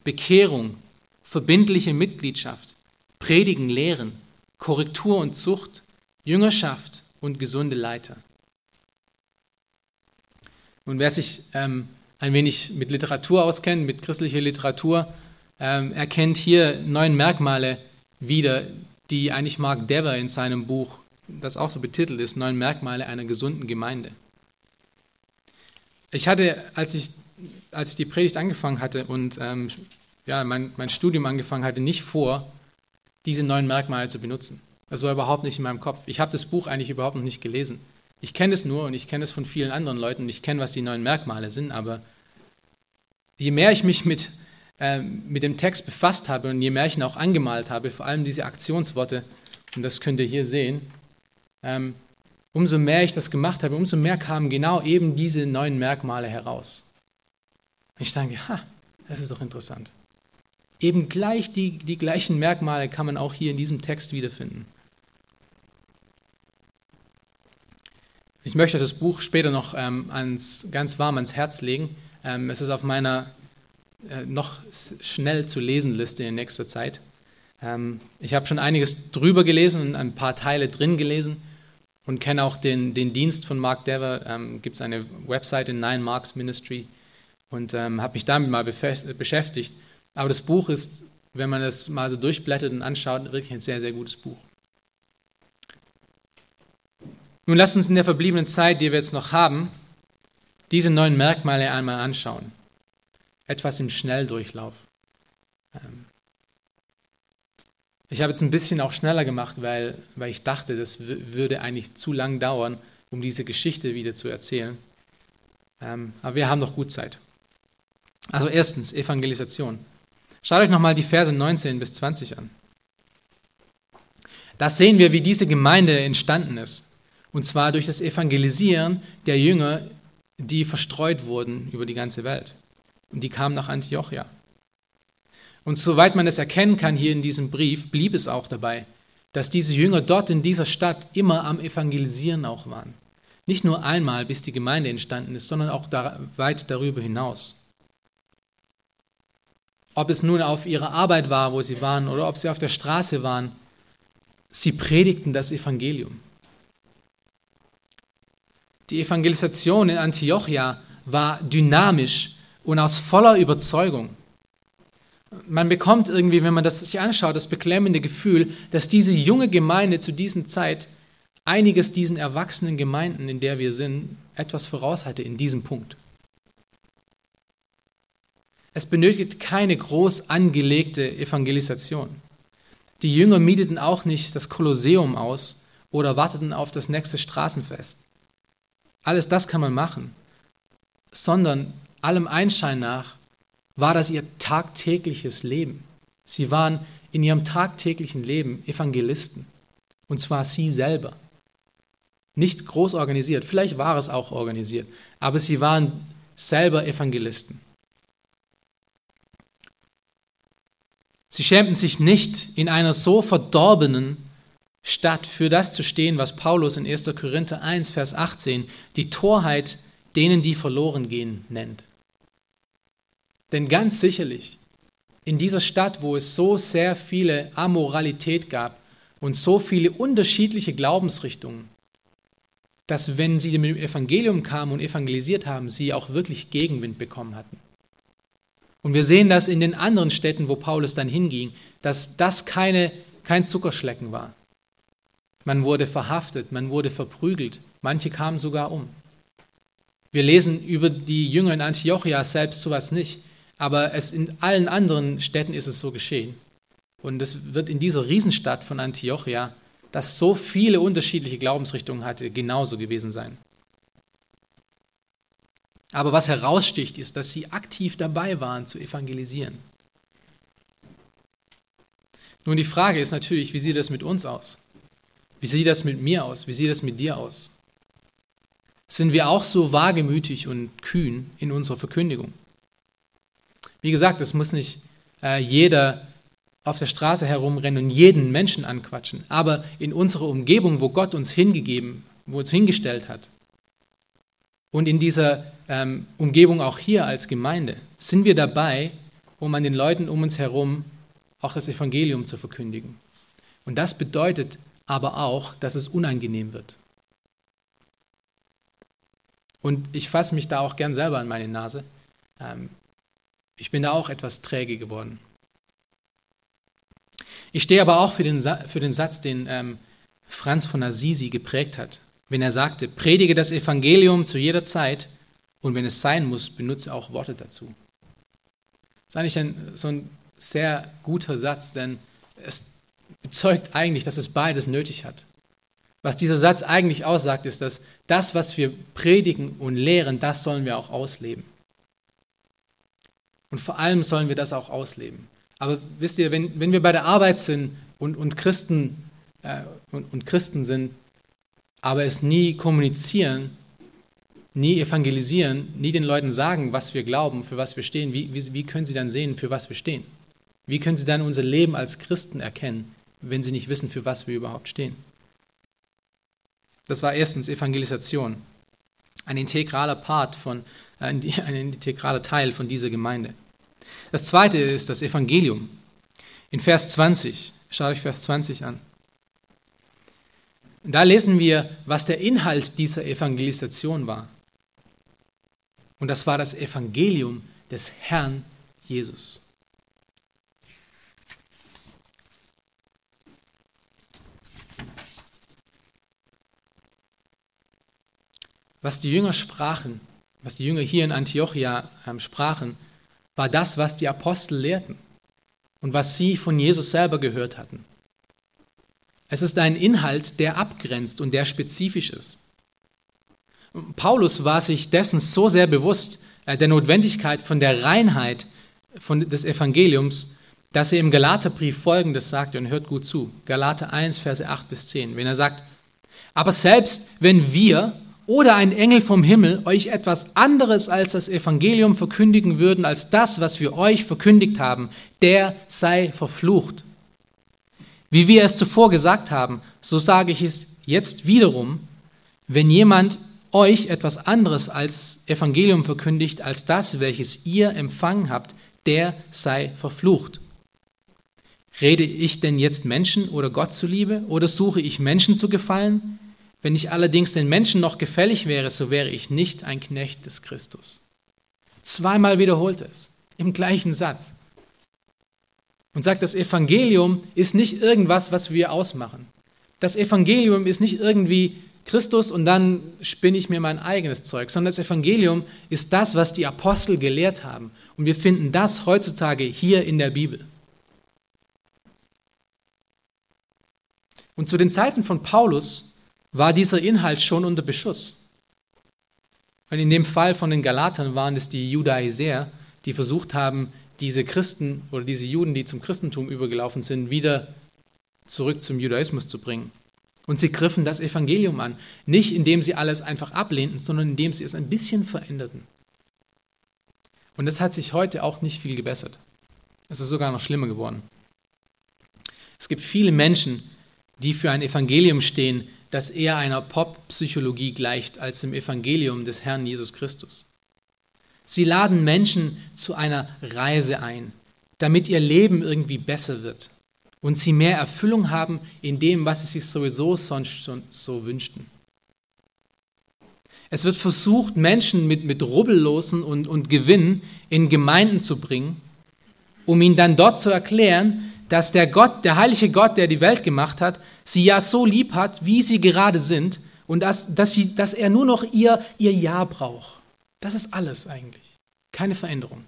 Bekehrung, verbindliche Mitgliedschaft, Predigen, Lehren, Korrektur und Zucht, Jüngerschaft und gesunde Leiter. Und wer sich ähm, ein wenig mit Literatur auskennt, mit christlicher Literatur, ähm, erkennt hier neun Merkmale wieder, die eigentlich Mark Dever in seinem Buch, das auch so betitelt ist, neun Merkmale einer gesunden Gemeinde. Ich hatte, als ich, als ich die Predigt angefangen hatte und ähm, ja, mein, mein Studium angefangen hatte, nicht vor, diese neuen Merkmale zu benutzen. Das war überhaupt nicht in meinem Kopf. Ich habe das Buch eigentlich überhaupt noch nicht gelesen. Ich kenne es nur und ich kenne es von vielen anderen Leuten und ich kenne, was die neuen Merkmale sind, aber je mehr ich mich mit, äh, mit dem Text befasst habe und je mehr ich ihn auch angemalt habe, vor allem diese Aktionsworte, und das könnt ihr hier sehen, ähm, umso mehr ich das gemacht habe, umso mehr kamen genau eben diese neuen Merkmale heraus. Und ich dachte, ha, das ist doch interessant. Eben gleich die, die gleichen Merkmale kann man auch hier in diesem Text wiederfinden. Ich möchte das Buch später noch ähm, ans, ganz warm ans Herz legen. Ähm, es ist auf meiner noch schnell zu lesen Liste in nächster Zeit. Ähm, ich habe schon einiges drüber gelesen und ein paar Teile drin gelesen und kenne auch den, den Dienst von Mark Dever. Ähm, Gibt es eine Website in Nine Marks Ministry und ähm, habe mich damit mal beschäftigt. Aber das Buch ist, wenn man es mal so durchblättert und anschaut, wirklich ein sehr, sehr gutes Buch. Nun lasst uns in der verbliebenen Zeit, die wir jetzt noch haben, diese neuen Merkmale einmal anschauen. Etwas im Schnelldurchlauf. Ähm, ich habe jetzt ein bisschen auch schneller gemacht, weil, weil ich dachte, das würde eigentlich zu lang dauern, um diese Geschichte wieder zu erzählen. Ähm, aber wir haben noch gut Zeit. Also erstens, Evangelisation. Schaut euch nochmal die Verse 19 bis 20 an. Da sehen wir, wie diese Gemeinde entstanden ist. Und zwar durch das Evangelisieren der Jünger, die verstreut wurden über die ganze Welt. Und die kamen nach Antiochia. Und soweit man es erkennen kann hier in diesem Brief, blieb es auch dabei, dass diese Jünger dort in dieser Stadt immer am Evangelisieren auch waren. Nicht nur einmal, bis die Gemeinde entstanden ist, sondern auch da, weit darüber hinaus. Ob es nun auf ihrer Arbeit war, wo sie waren, oder ob sie auf der Straße waren, sie predigten das Evangelium. Die Evangelisation in Antiochia war dynamisch und aus voller Überzeugung. Man bekommt irgendwie, wenn man das sich anschaut, das beklemmende Gefühl, dass diese junge Gemeinde zu dieser Zeit einiges diesen erwachsenen Gemeinden, in der wir sind, etwas voraus hatte in diesem Punkt. Es benötigt keine groß angelegte Evangelisation. Die Jünger mieteten auch nicht das Kolosseum aus oder warteten auf das nächste Straßenfest. Alles das kann man machen, sondern allem Einschein nach war das ihr tagtägliches Leben. Sie waren in ihrem tagtäglichen Leben Evangelisten, und zwar sie selber. Nicht groß organisiert, vielleicht war es auch organisiert, aber sie waren selber Evangelisten. Sie schämten sich nicht, in einer so verdorbenen Stadt für das zu stehen, was Paulus in 1. Korinther 1, Vers 18 die Torheit denen, die verloren gehen, nennt. Denn ganz sicherlich, in dieser Stadt, wo es so sehr viele Amoralität gab und so viele unterschiedliche Glaubensrichtungen, dass wenn sie mit dem Evangelium kamen und evangelisiert haben, sie auch wirklich Gegenwind bekommen hatten. Und wir sehen das in den anderen Städten, wo Paulus dann hinging, dass das keine, kein Zuckerschlecken war. Man wurde verhaftet, man wurde verprügelt, manche kamen sogar um. Wir lesen über die Jünger in Antiochia selbst sowas nicht, aber es in allen anderen Städten ist es so geschehen. Und es wird in dieser Riesenstadt von Antiochia, das so viele unterschiedliche Glaubensrichtungen hatte, genauso gewesen sein. Aber was heraussticht, ist, dass sie aktiv dabei waren zu evangelisieren. Nun, die Frage ist natürlich, wie sieht das mit uns aus? Wie sieht das mit mir aus? Wie sieht das mit dir aus? Sind wir auch so wagemütig und kühn in unserer Verkündigung? Wie gesagt, es muss nicht äh, jeder auf der Straße herumrennen und jeden Menschen anquatschen, aber in unserer Umgebung, wo Gott uns hingegeben, wo uns hingestellt hat, und in dieser ähm, Umgebung auch hier als Gemeinde sind wir dabei, um an den Leuten um uns herum auch das Evangelium zu verkündigen. Und das bedeutet aber auch, dass es unangenehm wird. Und ich fasse mich da auch gern selber an meine Nase. Ähm, ich bin da auch etwas träge geworden. Ich stehe aber auch für den, für den Satz, den ähm, Franz von Assisi geprägt hat wenn er sagte, predige das Evangelium zu jeder Zeit und wenn es sein muss, benutze auch Worte dazu. Das ist eigentlich ein, so ein sehr guter Satz, denn es bezeugt eigentlich, dass es beides nötig hat. Was dieser Satz eigentlich aussagt, ist, dass das, was wir predigen und lehren, das sollen wir auch ausleben. Und vor allem sollen wir das auch ausleben. Aber wisst ihr, wenn, wenn wir bei der Arbeit sind und, und Christen, äh, und, und Christen sind, aber es nie kommunizieren, nie evangelisieren, nie den Leuten sagen, was wir glauben, für was wir stehen, wie, wie, wie können sie dann sehen, für was wir stehen? Wie können sie dann unser Leben als Christen erkennen, wenn sie nicht wissen, für was wir überhaupt stehen? Das war erstens Evangelisation, ein integraler Part von, ein, ein integraler Teil von dieser Gemeinde. Das zweite ist das Evangelium. In Vers 20, schaut euch Vers 20 an. Da lesen wir, was der Inhalt dieser Evangelisation war. Und das war das Evangelium des Herrn Jesus. Was die Jünger sprachen, was die Jünger hier in Antiochia ähm, sprachen, war das, was die Apostel lehrten und was sie von Jesus selber gehört hatten. Es ist ein Inhalt, der abgrenzt und der spezifisch ist. Paulus war sich dessen so sehr bewusst, äh, der Notwendigkeit von der Reinheit von, des Evangeliums, dass er im Galaterbrief folgendes sagte und hört gut zu. Galater 1, Verse 8 bis 10. Wenn er sagt, aber selbst wenn wir oder ein Engel vom Himmel euch etwas anderes als das Evangelium verkündigen würden, als das, was wir euch verkündigt haben, der sei verflucht. Wie wir es zuvor gesagt haben, so sage ich es jetzt wiederum, wenn jemand euch etwas anderes als Evangelium verkündigt, als das, welches ihr empfangen habt, der sei verflucht. Rede ich denn jetzt Menschen oder Gott zuliebe oder suche ich Menschen zu gefallen? Wenn ich allerdings den Menschen noch gefällig wäre, so wäre ich nicht ein Knecht des Christus. Zweimal wiederholt es im gleichen Satz und sagt, das Evangelium ist nicht irgendwas, was wir ausmachen. Das Evangelium ist nicht irgendwie Christus und dann spinne ich mir mein eigenes Zeug, sondern das Evangelium ist das, was die Apostel gelehrt haben. Und wir finden das heutzutage hier in der Bibel. Und zu den Zeiten von Paulus war dieser Inhalt schon unter Beschuss. Und in dem Fall von den Galatern waren es die Judaiser, die versucht haben, diese Christen oder diese Juden, die zum Christentum übergelaufen sind, wieder zurück zum Judaismus zu bringen. Und sie griffen das Evangelium an, nicht indem sie alles einfach ablehnten, sondern indem sie es ein bisschen veränderten. Und das hat sich heute auch nicht viel gebessert. Es ist sogar noch schlimmer geworden. Es gibt viele Menschen, die für ein Evangelium stehen, das eher einer Pop-Psychologie gleicht als dem Evangelium des Herrn Jesus Christus. Sie laden Menschen zu einer Reise ein, damit ihr Leben irgendwie besser wird und sie mehr Erfüllung haben in dem, was sie sich sowieso sonst so wünschten. Es wird versucht, Menschen mit, mit Rubbellosen und, und Gewinn in Gemeinden zu bringen, um ihnen dann dort zu erklären, dass der Gott, der heilige Gott, der die Welt gemacht hat, sie ja so lieb hat, wie sie gerade sind und dass, dass, sie, dass er nur noch ihr, ihr Ja braucht. Das ist alles eigentlich. Keine Veränderung.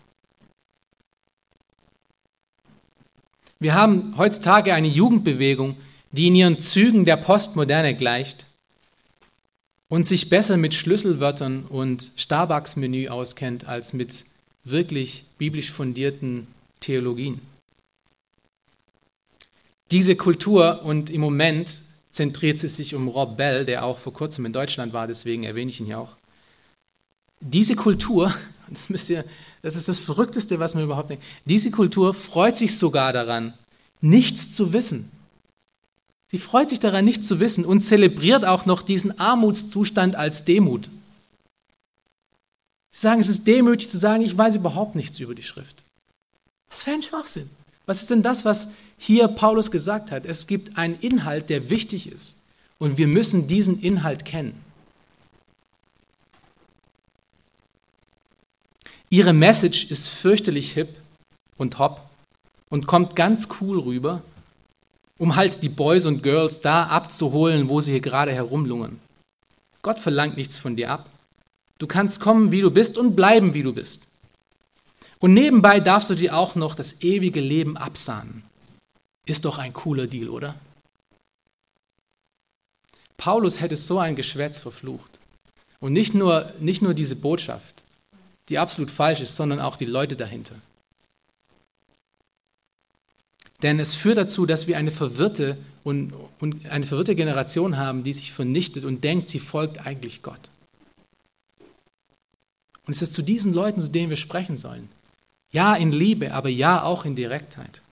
Wir haben heutzutage eine Jugendbewegung, die in ihren Zügen der Postmoderne gleicht und sich besser mit Schlüsselwörtern und Starbucks-Menü auskennt als mit wirklich biblisch fundierten Theologien. Diese Kultur und im Moment zentriert sie sich um Rob Bell, der auch vor kurzem in Deutschland war, deswegen erwähne ich ihn hier auch, diese Kultur, das müsst ihr, das ist das Verrückteste, was man überhaupt denkt, diese Kultur freut sich sogar daran, nichts zu wissen. Sie freut sich daran, nichts zu wissen und zelebriert auch noch diesen Armutszustand als Demut. Sie sagen, es ist demütig zu sagen, ich weiß überhaupt nichts über die Schrift. Was für ein Schwachsinn. Was ist denn das, was hier Paulus gesagt hat? Es gibt einen Inhalt, der wichtig ist. Und wir müssen diesen Inhalt kennen. Ihre Message ist fürchterlich hip und hopp und kommt ganz cool rüber, um halt die Boys und Girls da abzuholen, wo sie hier gerade herumlungern. Gott verlangt nichts von dir ab. Du kannst kommen, wie du bist und bleiben, wie du bist. Und nebenbei darfst du dir auch noch das ewige Leben absahnen. Ist doch ein cooler Deal, oder? Paulus hätte so ein Geschwätz verflucht. Und nicht nur, nicht nur diese Botschaft die absolut falsch ist, sondern auch die Leute dahinter. Denn es führt dazu, dass wir eine verwirrte und, und eine verwirrte Generation haben, die sich vernichtet und denkt, sie folgt eigentlich Gott. Und es ist zu diesen Leuten, zu denen wir sprechen sollen. Ja in Liebe, aber ja auch in Direktheit.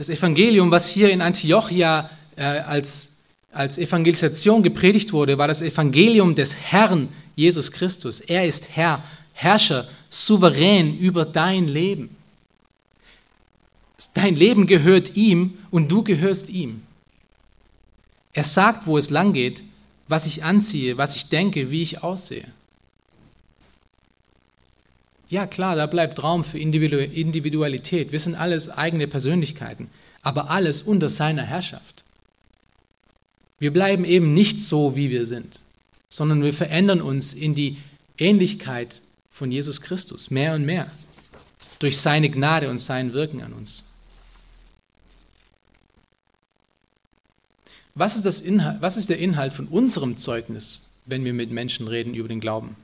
Das Evangelium, was hier in Antiochia äh, als, als Evangelisation gepredigt wurde, war das Evangelium des Herrn Jesus Christus. Er ist Herr, Herrscher, souverän über dein Leben. Dein Leben gehört ihm und du gehörst ihm. Er sagt, wo es lang geht, was ich anziehe, was ich denke, wie ich aussehe. Ja klar, da bleibt Raum für Individualität. Wir sind alles eigene Persönlichkeiten, aber alles unter seiner Herrschaft. Wir bleiben eben nicht so, wie wir sind sondern wir verändern uns in die Ähnlichkeit von Jesus Christus mehr und mehr durch seine Gnade und sein Wirken an uns. Was ist, das Inhalt, was ist der Inhalt von unserem Zeugnis, wenn wir mit Menschen reden über den Glauben?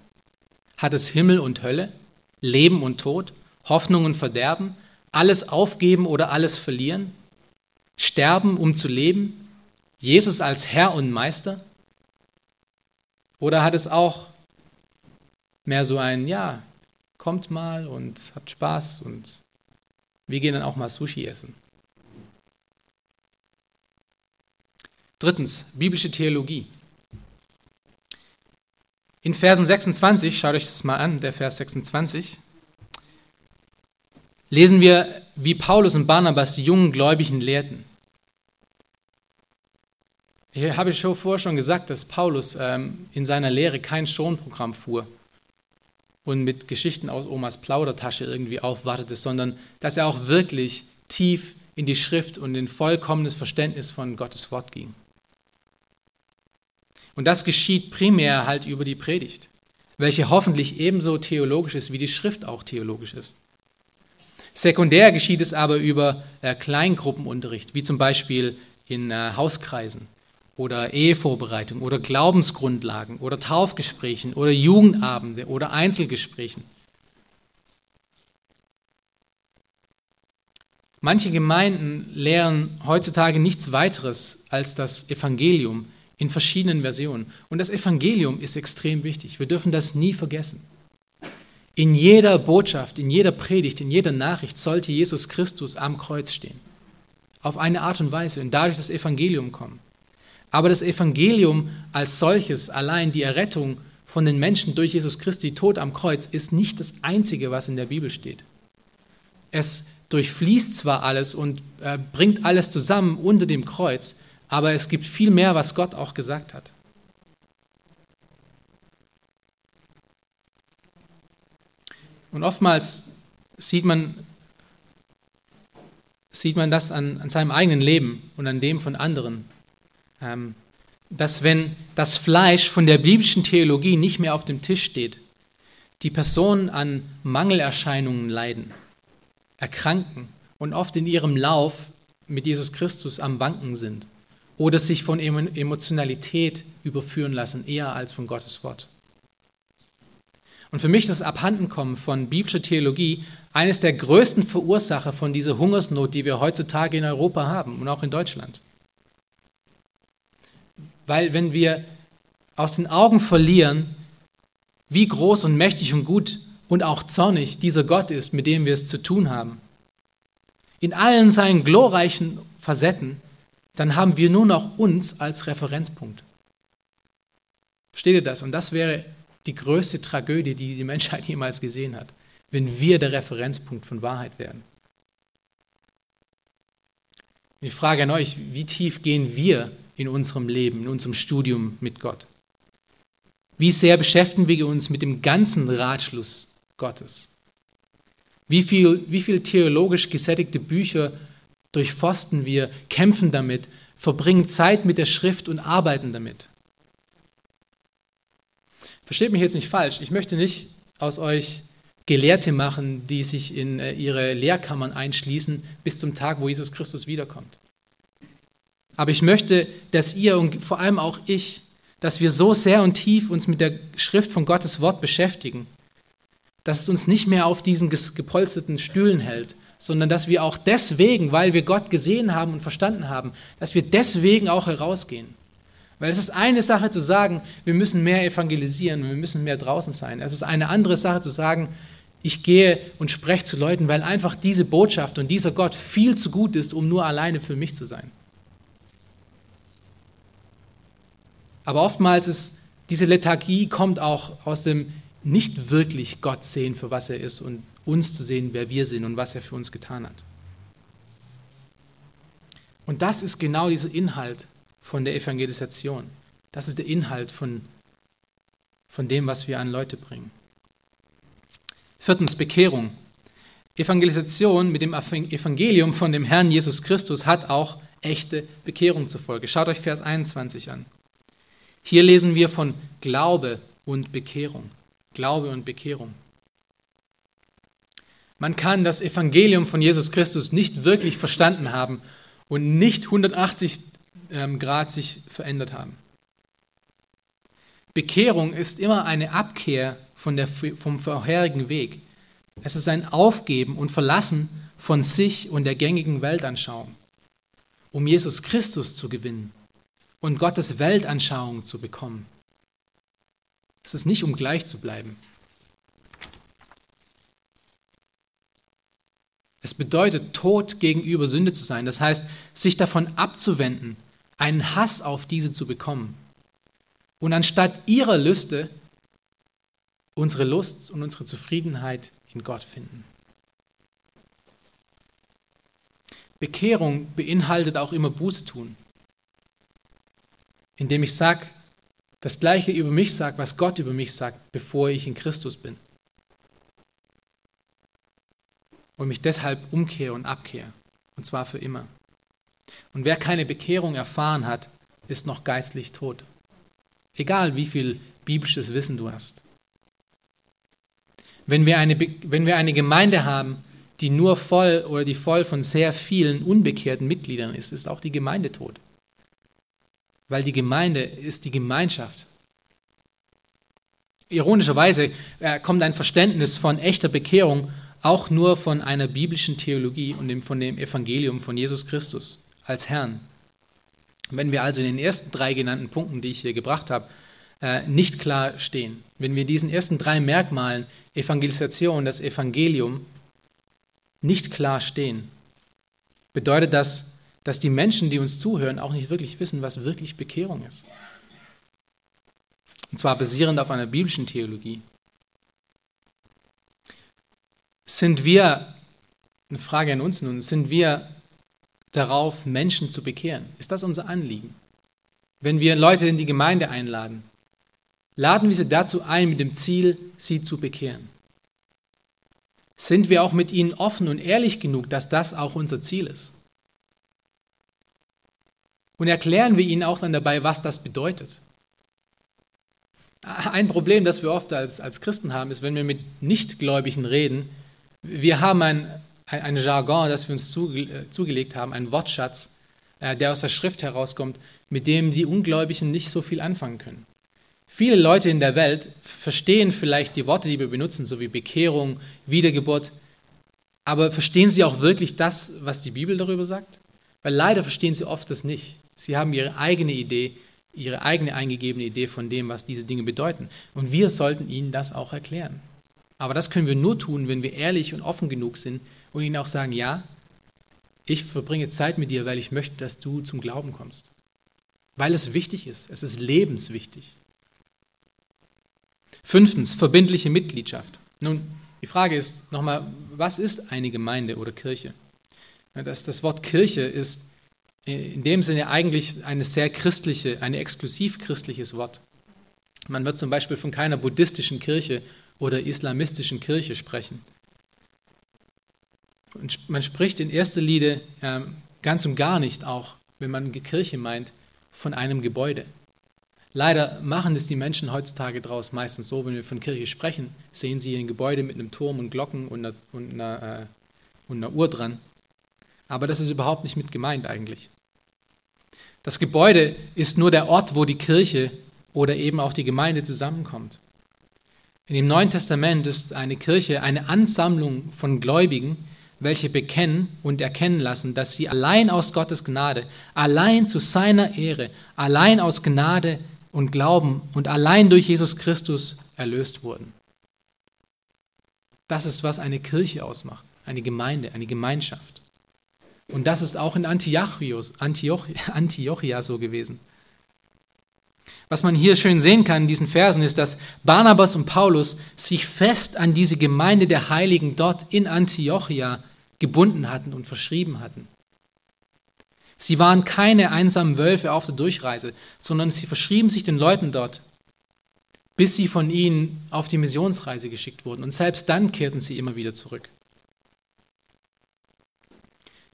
Hat es Himmel und Hölle, Leben und Tod, Hoffnung und Verderben, alles aufgeben oder alles verlieren, sterben, um zu leben, Jesus als Herr und Meister? Oder hat es auch mehr so ein, ja, kommt mal und habt Spaß und wir gehen dann auch mal Sushi essen? Drittens, biblische Theologie. In Versen 26, schaut euch das mal an, der Vers 26, lesen wir, wie Paulus und Barnabas die jungen Gläubigen lehrten. Ich habe schon vorher schon gesagt, dass Paulus ähm, in seiner Lehre kein Schonprogramm fuhr und mit Geschichten aus Omas Plaudertasche irgendwie aufwartete, sondern dass er auch wirklich tief in die Schrift und in vollkommenes Verständnis von Gottes Wort ging. Und das geschieht primär halt über die Predigt, welche hoffentlich ebenso theologisch ist, wie die Schrift auch theologisch ist. Sekundär geschieht es aber über äh, Kleingruppenunterricht, wie zum Beispiel in äh, Hauskreisen oder Ehevorbereitung oder Glaubensgrundlagen oder Taufgesprächen oder Jugendabende oder Einzelgesprächen. Manche Gemeinden lehren heutzutage nichts weiteres als das Evangelium in verschiedenen Versionen. Und das Evangelium ist extrem wichtig. Wir dürfen das nie vergessen. In jeder Botschaft, in jeder Predigt, in jeder Nachricht sollte Jesus Christus am Kreuz stehen. Auf eine Art und Weise und dadurch das Evangelium kommen. Aber das Evangelium als solches, allein die Errettung von den Menschen durch Jesus Christi Tod am Kreuz, ist nicht das Einzige, was in der Bibel steht. Es durchfließt zwar alles und äh, bringt alles zusammen unter dem Kreuz, aber es gibt viel mehr, was Gott auch gesagt hat. Und oftmals sieht man, sieht man das an, an seinem eigenen Leben und an dem von anderen, ähm, dass wenn das Fleisch von der biblischen Theologie nicht mehr auf dem Tisch steht, die Personen an Mangelerscheinungen leiden, erkranken und oft in ihrem Lauf mit Jesus Christus am Wanken sind oder sich von Emotionalität überführen lassen, eher als von Gottes Wort. Und für mich ist das Abhandenkommen von biblischer Theologie eines der größten Verursacher von dieser Hungersnot, die wir heutzutage in Europa haben und auch in Deutschland. Weil wenn wir aus den Augen verlieren, wie groß und mächtig und gut und auch zornig dieser Gott ist, mit dem wir es zu tun haben, in allen seinen glorreichen Facetten, dann haben wir nur noch uns als Referenzpunkt. Versteht ihr das? Und das wäre die größte Tragödie, die die Menschheit jemals gesehen hat, wenn wir der Referenzpunkt von Wahrheit werden. Ich frage an euch, wie tief gehen wir in unserem Leben, in unserem Studium mit Gott? Wie sehr beschäftigen wir uns mit dem ganzen Ratschluss Gottes? Wie viel, wie viel theologisch gesättigte Bücher durchforsten wir, kämpfen damit, verbringen Zeit mit der Schrift und arbeiten damit? Versteht mich jetzt nicht falsch, ich möchte nicht aus euch Gelehrte machen, die sich in äh, ihre Lehrkammern einschließen bis zum Tag, wo Jesus Christus wiederkommt. Aber ich möchte, dass ihr und vor allem auch ich, dass wir so sehr und tief uns mit der Schrift von Gottes Wort beschäftigen, dass es uns nicht mehr auf diesen gepolsterten Stühlen hält, sondern dass wir auch deswegen, weil wir Gott gesehen haben und verstanden haben, dass wir deswegen auch herausgehen. Weil es ist eine Sache zu sagen, wir müssen mehr evangelisieren und wir müssen mehr draußen sein. Es ist eine andere Sache zu sagen, ich gehe und spreche zu Leuten, weil einfach diese Botschaft und dieser Gott viel zu gut ist, um nur alleine für mich zu sein. Aber oftmals ist diese Lethargie kommt auch aus dem nicht wirklich Gott sehen, für was er ist und uns zu sehen, wer wir sind und was er für uns getan hat. Und das ist genau dieser Inhalt von der Evangelisation. Das ist der Inhalt von, von dem, was wir an Leute bringen. Viertens, Bekehrung. Evangelisation mit dem Evangelium von dem Herrn Jesus Christus hat auch echte Bekehrung zur Folge. Schaut euch Vers 21 an. Hier lesen wir von Glaube und Bekehrung. Glaube und Bekehrung. Man kann das Evangelium von Jesus Christus nicht wirklich verstanden haben und nicht 180 ähm, Grad sich verändert haben. Bekehrung ist immer eine Abkehr von der, vom vorherigen Weg. Es ist ein Aufgeben und Verlassen von sich und der gängigen Weltanschauung, um Jesus Christus zu gewinnen und Gottes Weltanschauung zu bekommen. Es ist nicht, um gleich zu bleiben. Es bedeutet, tot gegenüber Sünde zu sein. Das heißt, sich davon abzuwenden, einen Hass auf diese zu bekommen. Und anstatt ihrer Lüste unsere Lust und unsere Zufriedenheit in Gott finden. Bekehrung beinhaltet auch immer Buße tun. indem ich sage, das Gleiche über mich sage, was Gott über mich sagt, bevor ich in Christus bin. Und mich deshalb umkehre und abkehre. Und zwar für immer. Und wer keine Bekehrung erfahren hat, ist noch geistlich tot. Egal wie viel biblisches Wissen du hast. Wenn wir eine, wenn wir eine Gemeinde haben, die nur voll oder die voll von sehr vielen unbekehrten Mitgliedern ist, ist auch die Gemeinde tot. Weil die Gemeinde ist die Gemeinschaft. Ironischerweise äh, kommt ein Verständnis von echter Bekehrung auch nur von einer biblischen Theologie und von dem Evangelium von Jesus Christus als Herrn. Wenn wir also in den ersten drei genannten Punkten, die ich hier gebracht habe, äh, nicht klar stehen, wenn wir diesen ersten drei Merkmalen Evangelisation, das Evangelium, nicht klar stehen, bedeutet das, dass die Menschen, die uns zuhören, auch nicht wirklich wissen, was wirklich Bekehrung ist. Und zwar basierend auf einer biblischen Theologie. Sind wir, eine Frage an uns nun, sind wir darauf, Menschen zu bekehren? Ist das unser Anliegen? Wenn wir Leute in die Gemeinde einladen, laden wir sie dazu ein mit dem Ziel, sie zu bekehren. Sind wir auch mit ihnen offen und ehrlich genug, dass das auch unser Ziel ist? Und erklären wir ihnen auch dann dabei, was das bedeutet. Ein Problem, das wir oft als, als Christen haben, ist, wenn wir mit Nichtgläubigen reden, wir haben ein, ein, ein Jargon, das wir uns zuge, zugelegt haben, einen Wortschatz, äh, der aus der Schrift herauskommt, mit dem die Ungläubigen nicht so viel anfangen können. Viele Leute in der Welt verstehen vielleicht die Worte, die wir benutzen, so wie Bekehrung, Wiedergeburt, aber verstehen sie auch wirklich das, was die Bibel darüber sagt? Weil leider verstehen sie oft das nicht. Sie haben ihre eigene Idee, ihre eigene eingegebene Idee von dem, was diese Dinge bedeuten. Und wir sollten ihnen das auch erklären. Aber das können wir nur tun, wenn wir ehrlich und offen genug sind und ihnen auch sagen, ja, ich verbringe Zeit mit dir, weil ich möchte, dass du zum Glauben kommst. Weil es wichtig ist. Es ist lebenswichtig. Fünftens, verbindliche Mitgliedschaft. Nun, die Frage ist nochmal, was ist eine Gemeinde oder Kirche? Das, das Wort Kirche ist in dem Sinne eigentlich eine sehr christliche, ein exklusiv christliches Wort. Man wird zum Beispiel von keiner buddhistischen Kirche oder islamistischen Kirche sprechen. Und man spricht in erster Linie ähm, ganz und gar nicht auch, wenn man Kirche meint, von einem Gebäude. Leider machen es die Menschen heutzutage daraus meistens so, wenn wir von Kirche sprechen, sehen sie ein Gebäude mit einem Turm und Glocken und einer, und einer, äh, und einer Uhr dran. Aber das ist überhaupt nicht mit gemeint eigentlich. Das Gebäude ist nur der Ort, wo die Kirche oder eben auch die Gemeinde zusammenkommt. In dem Neuen Testament ist eine Kirche eine Ansammlung von Gläubigen, welche bekennen und erkennen lassen, dass sie allein aus Gottes Gnade, allein zu seiner Ehre, allein aus Gnade und Glauben und allein durch Jesus Christus erlöst wurden. Das ist, was eine Kirche ausmacht, eine Gemeinde, eine Gemeinschaft. Und das ist auch in Antiochios, Antioch, Antiochia so gewesen. Was man hier schön sehen kann in diesen Versen ist, dass Barnabas und Paulus sich fest an diese Gemeinde der Heiligen dort in Antiochia gebunden hatten und verschrieben hatten. Sie waren keine einsamen Wölfe auf der Durchreise, sondern sie verschrieben sich den Leuten dort, bis sie von ihnen auf die Missionsreise geschickt wurden. Und selbst dann kehrten sie immer wieder zurück.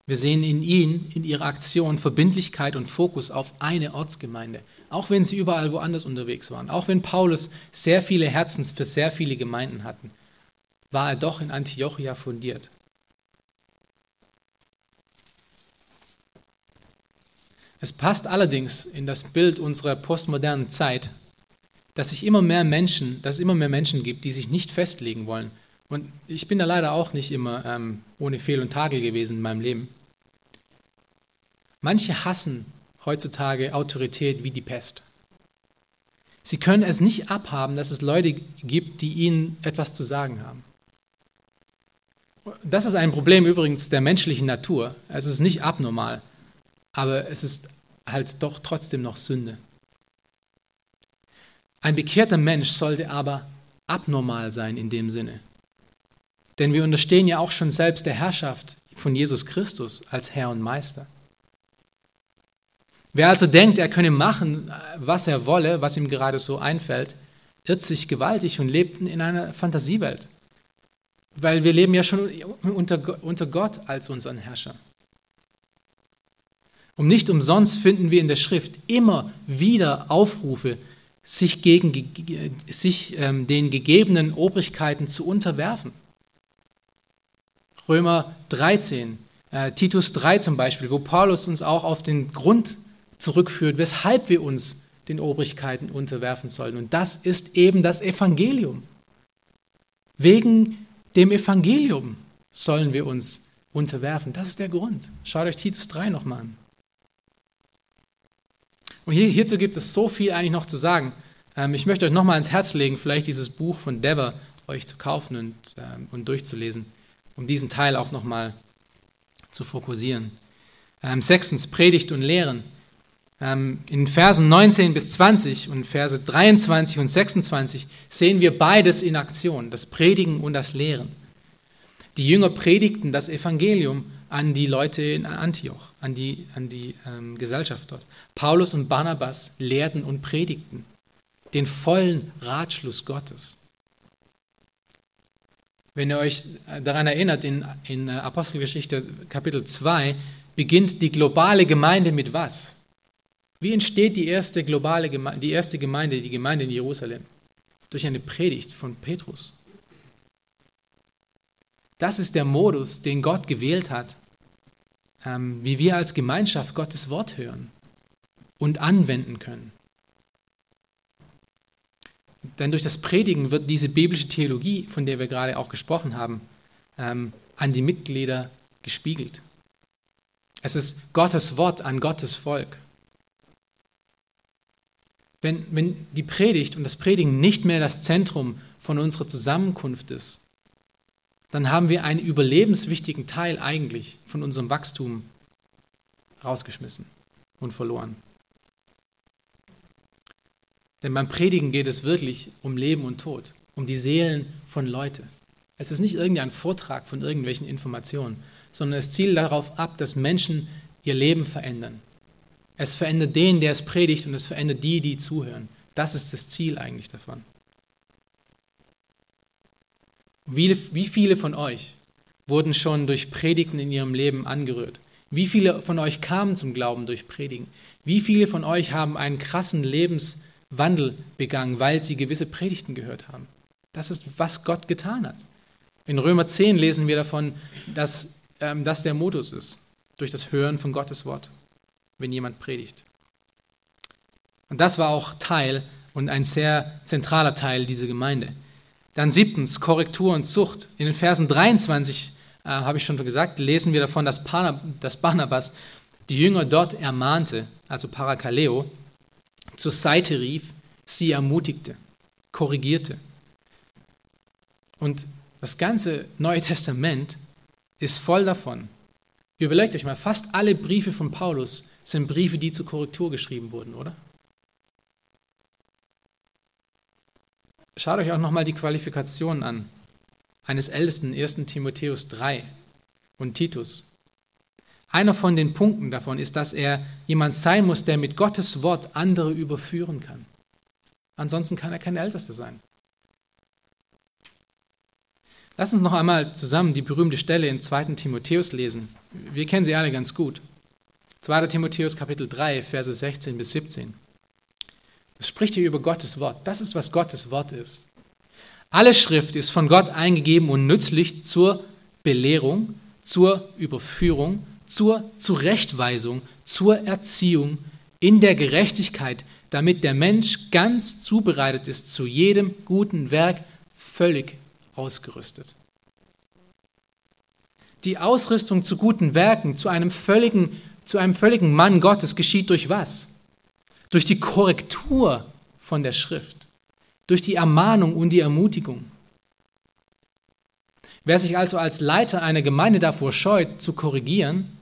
Wir sehen in ihnen, in ihrer Aktion Verbindlichkeit und Fokus auf eine Ortsgemeinde, auch wenn sie überall woanders unterwegs waren. Auch wenn Paulus sehr viele Herzens für sehr viele Gemeinden hatten, war er doch in Antiochia fundiert. Es passt allerdings in das Bild unserer postmodernen Zeit, dass sich immer mehr Menschen, dass es immer mehr Menschen gibt, die sich nicht festlegen wollen. Und ich bin da leider auch nicht immer ähm, ohne Fehl und Tadel gewesen in meinem Leben. Manche hassen heutzutage Autorität wie die Pest. Sie können es nicht abhaben, dass es Leute gibt, die ihnen etwas zu sagen haben. Das ist ein Problem übrigens der menschlichen Natur. Es ist nicht abnormal aber es ist halt doch trotzdem noch Sünde. Ein bekehrter Mensch sollte aber abnormal sein in dem Sinne. Denn wir unterstehen ja auch schon selbst der Herrschaft von Jesus Christus als Herr und Meister. Wer also denkt, er könne machen, was er wolle, was ihm gerade so einfällt, irrt sich gewaltig und lebt in einer Fantasiewelt. Weil wir leben ja schon unter, unter Gott als unseren Herrscher. Und nicht umsonst finden wir in der Schrift immer wieder Aufrufe, sich, gegen, sich ähm, den gegebenen Obrigkeiten zu unterwerfen. Römer 13, äh, Titus 3 zum Beispiel, wo Paulus uns auch auf den Grund zurückführt, weshalb wir uns den Obrigkeiten unterwerfen sollen. Und das ist eben das Evangelium. Wegen dem Evangelium sollen wir uns unterwerfen. Das ist der Grund. Schaut euch Titus 3 nochmal an. Und hier, hierzu gibt es so viel eigentlich noch zu sagen. Ähm, ich möchte euch nochmal ans Herz legen, vielleicht dieses Buch von Dever euch zu kaufen und, ähm, und durchzulesen, um diesen Teil auch nochmal zu fokussieren. Ähm, sechstens, Predigt und Lehren. Ähm, in Versen 19 bis 20 und Verse 23 und 26 sehen wir beides in Aktion, das Predigen und das Lehren. Die Jünger predigten das Evangelium an die Leute in Antioch, an die, an die ähm, Gesellschaft dort. Paulus und Barnabas lehrten und predigten den vollen Ratschluss Gottes. Wenn ihr euch daran erinnert, in, in Apostelgeschichte Kapitel 2 beginnt die globale Gemeinde mit was? Wie entsteht die erste globale Gemeinde, die erste Gemeinde, die Gemeinde in Jerusalem? Durch eine Predigt von Petrus. Das ist der Modus, den Gott gewählt hat, ähm, wie wir als Gemeinschaft Gottes Wort hören und anwenden können. Denn durch das Predigen wird diese biblische Theologie, von der wir gerade auch gesprochen haben, ähm, an die Mitglieder gespiegelt. Es ist Gottes Wort an Gottes Volk. Wenn, wenn die Predigt und das Predigen nicht mehr das Zentrum von unserer Zusammenkunft ist, dann haben wir einen überlebenswichtigen Teil eigentlich von unserem Wachstum rausgeschmissen und verloren. Denn beim Predigen geht es wirklich um Leben und Tod, um die Seelen von Leuten. Es ist nicht irgendein Vortrag von irgendwelchen Informationen, sondern es zielt darauf ab, dass Menschen ihr Leben verändern, es verändert den, der es predigt, und es verändert die, die zuhören. Das ist das Ziel eigentlich davon. Wie, wie viele von euch wurden schon durch Predigten in ihrem Leben angerührt? Wie viele von euch kamen zum Glauben durch Predigen? Wie viele von euch haben einen krassen Lebenswandel begangen, weil sie gewisse Predigten gehört haben? Das ist, was Gott getan hat. In Römer 10 lesen wir davon, dass ähm, das der Modus ist, durch das Hören von Gottes Wort wenn jemand predigt. Und das war auch Teil und ein sehr zentraler Teil dieser Gemeinde. Dann siebtens, Korrektur und Zucht. In den Versen 23, äh, habe ich schon gesagt, lesen wir davon, dass, dass Barnabas die Jünger dort ermahnte, also Parakaleo, zur Seite rief, sie ermutigte, korrigierte. Und das ganze Neue Testament ist voll davon. Überlegt euch mal, fast alle Briefe von Paulus sind Briefe, die zur Korrektur geschrieben wurden, oder? Schaut euch auch nochmal die Qualifikationen an. Eines Ältesten, 1. Timotheus 3 und Titus. Einer von den Punkten davon ist, dass er jemand sein muss, der mit Gottes Wort andere überführen kann. Ansonsten kann er kein Ältester sein. Lass uns noch einmal zusammen die berühmte Stelle in 2. Timotheus lesen. Wir kennen sie alle ganz gut. 2. Timotheus Kapitel 3, Verse 16 bis 17. Es spricht hier über Gottes Wort. Das ist, was Gottes Wort ist. Alle Schrift ist von Gott eingegeben und nützlich zur Belehrung, zur Überführung, zur Zurechtweisung, zur Erziehung in der Gerechtigkeit, damit der Mensch ganz zubereitet ist zu jedem guten Werk, völlig ausgerüstet. Die Ausrüstung zu guten Werken, zu einem völligen zu einem völligen Mann Gottes geschieht durch was? Durch die Korrektur von der Schrift, durch die Ermahnung und die Ermutigung. Wer sich also als Leiter einer Gemeinde davor scheut, zu korrigieren,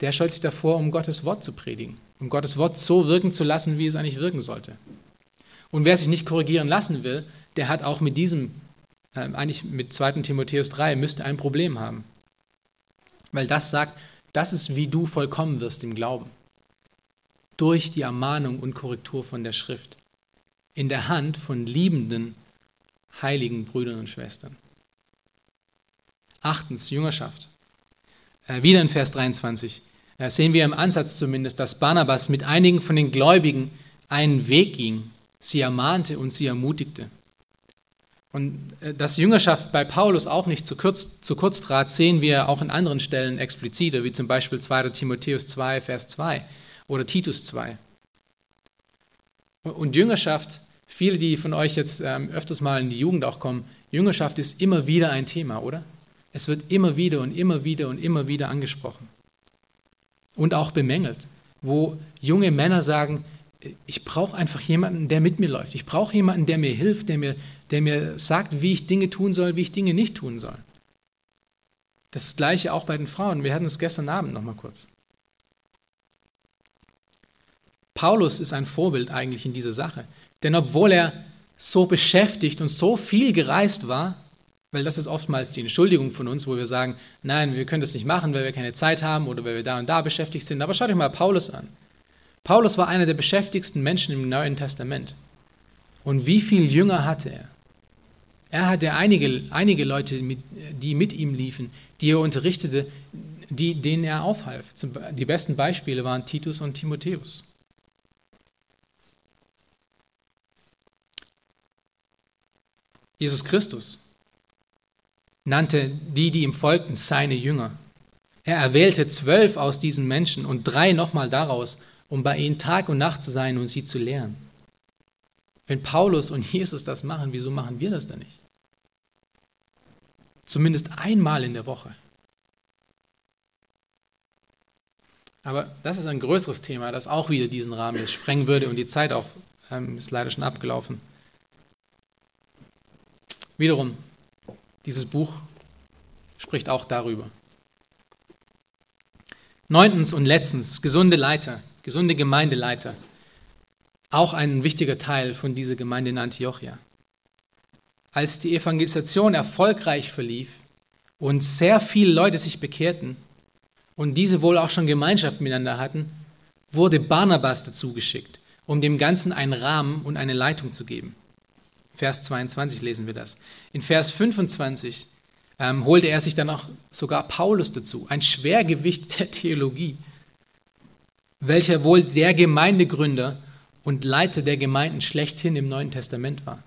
der scheut sich davor, um Gottes Wort zu predigen, um Gottes Wort so wirken zu lassen, wie es eigentlich wirken sollte. Und wer sich nicht korrigieren lassen will, der hat auch mit diesem ähm, eigentlich mit 2. Timotheus 3, müsste ein Problem haben. Weil das sagt, das ist, wie du vollkommen wirst im Glauben. Durch die Ermahnung und Korrektur von der Schrift. In der Hand von liebenden, heiligen Brüdern und Schwestern. Achtens, Jüngerschaft. Äh, wieder in Vers 23 äh, sehen wir im Ansatz zumindest, dass Barnabas mit einigen von den Gläubigen einen Weg ging, sie ermahnte und sie ermutigte. Und äh, dass Jüngerschaft bei Paulus auch nicht zu kurz, zu kurz trat, sehen wir auch in anderen Stellen expliziter, wie zum Beispiel 2. Timotheus 2, Vers 2 oder Titus 2. Und Jüngerschaft, viele, die von euch jetzt ähm, öfters mal in die Jugend auch kommen, Jüngerschaft ist immer wieder ein Thema, oder? Es wird immer wieder und immer wieder und immer wieder angesprochen und auch bemängelt, wo junge Männer sagen, ich brauche einfach jemanden, der mit mir läuft. Ich brauche jemanden, der mir hilft, der mir, der mir sagt, wie ich Dinge tun soll, wie ich Dinge nicht tun soll. Das gleiche auch bei den Frauen. Wir hatten es gestern Abend noch mal kurz. Paulus ist ein Vorbild eigentlich in dieser Sache. Denn obwohl er so beschäftigt und so viel gereist war, weil das ist oftmals die Entschuldigung von uns, wo wir sagen, nein, wir können das nicht machen, weil wir keine Zeit haben oder weil wir da und da beschäftigt sind. Aber schaut euch mal Paulus an. Paulus war einer der beschäftigsten Menschen im Neuen Testament. Und wie viele Jünger hatte er? Er hatte einige, einige Leute, die mit ihm liefen, die er unterrichtete, die, denen er aufhalf. Die besten Beispiele waren Titus und Timotheus. Jesus Christus nannte die, die ihm folgten, seine Jünger. Er erwählte zwölf aus diesen Menschen und drei nochmal daraus, um bei ihnen Tag und Nacht zu sein und sie zu lehren. Wenn Paulus und Jesus das machen, wieso machen wir das dann nicht? Zumindest einmal in der Woche. Aber das ist ein größeres Thema, das auch wieder diesen Rahmen sprengen würde und die Zeit auch ähm, ist leider schon abgelaufen. Wiederum, dieses Buch spricht auch darüber. Neuntens und letztens, gesunde Leiter, gesunde Gemeindeleiter. Auch ein wichtiger Teil von dieser Gemeinde in Antiochia. Als die Evangelisation erfolgreich verlief und sehr viele Leute sich bekehrten und diese wohl auch schon Gemeinschaft miteinander hatten, wurde Barnabas dazu geschickt, um dem Ganzen einen Rahmen und eine Leitung zu geben. Vers 22 lesen wir das. In Vers 25 ähm, holte er sich dann auch sogar Paulus dazu, ein Schwergewicht der Theologie, welcher wohl der Gemeindegründer und Leiter der Gemeinden schlechthin im Neuen Testament war.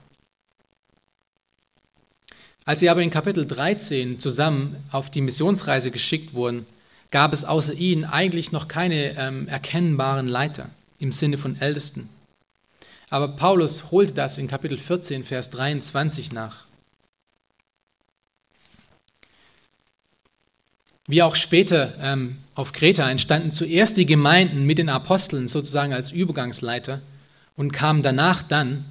Als sie aber in Kapitel 13 zusammen auf die Missionsreise geschickt wurden, gab es außer ihnen eigentlich noch keine ähm, erkennbaren Leiter im Sinne von Ältesten. Aber Paulus holte das in Kapitel 14, Vers 23 nach. Wie auch später ähm, auf Kreta entstanden zuerst die Gemeinden mit den Aposteln sozusagen als Übergangsleiter und kamen danach dann,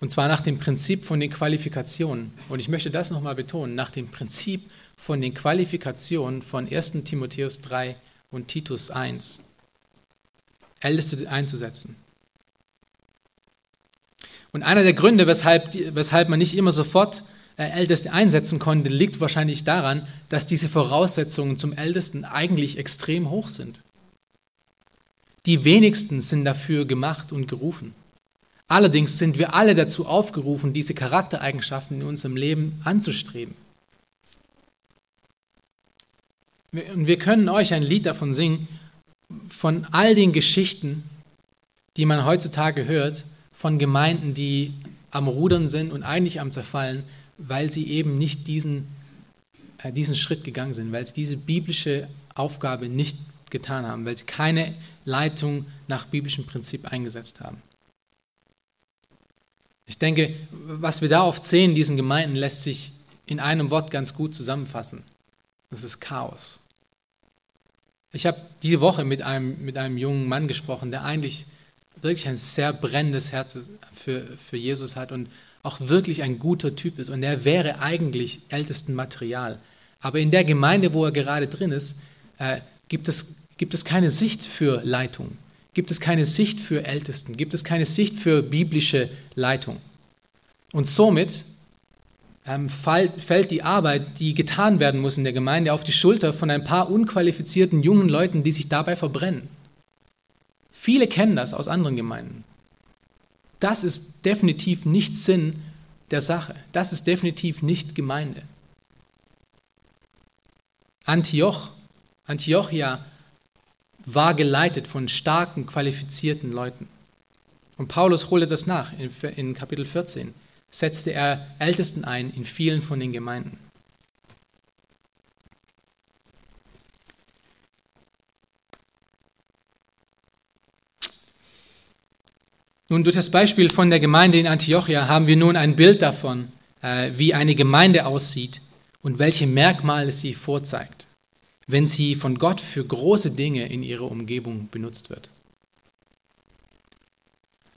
und zwar nach dem Prinzip von den Qualifikationen. Und ich möchte das nochmal betonen, nach dem Prinzip von den Qualifikationen von 1 Timotheus 3 und Titus 1. Älteste einzusetzen. Und einer der Gründe, weshalb, weshalb man nicht immer sofort Älteste einsetzen konnte, liegt wahrscheinlich daran, dass diese Voraussetzungen zum Ältesten eigentlich extrem hoch sind. Die wenigsten sind dafür gemacht und gerufen. Allerdings sind wir alle dazu aufgerufen, diese Charaktereigenschaften in unserem Leben anzustreben. Und wir können euch ein Lied davon singen, von all den Geschichten, die man heutzutage hört, von Gemeinden, die am Rudern sind und eigentlich am Zerfallen, weil sie eben nicht diesen, äh, diesen Schritt gegangen sind, weil sie diese biblische Aufgabe nicht getan haben, weil sie keine Leitung nach biblischem Prinzip eingesetzt haben. Ich denke, was wir da oft sehen in diesen Gemeinden, lässt sich in einem Wort ganz gut zusammenfassen. Das ist Chaos. Ich habe diese Woche mit einem, mit einem jungen Mann gesprochen, der eigentlich wirklich ein sehr brennendes Herz für, für Jesus hat und auch wirklich ein guter Typ ist. Und er wäre eigentlich ältesten Material. Aber in der Gemeinde, wo er gerade drin ist, äh, gibt, es, gibt es keine Sicht für Leitung, gibt es keine Sicht für Ältesten, gibt es keine Sicht für biblische Leitung. Und somit ähm, fällt die Arbeit, die getan werden muss in der Gemeinde, auf die Schulter von ein paar unqualifizierten jungen Leuten, die sich dabei verbrennen. Viele kennen das aus anderen Gemeinden. Das ist definitiv nicht Sinn der Sache. Das ist definitiv nicht Gemeinde. Antioch, Antiochia war geleitet von starken, qualifizierten Leuten. Und Paulus holte das nach in, in Kapitel 14 setzte er Ältesten ein in vielen von den Gemeinden. Nun, durch das Beispiel von der Gemeinde in Antiochia haben wir nun ein Bild davon, äh, wie eine Gemeinde aussieht und welche Merkmale sie vorzeigt, wenn sie von Gott für große Dinge in ihrer Umgebung benutzt wird.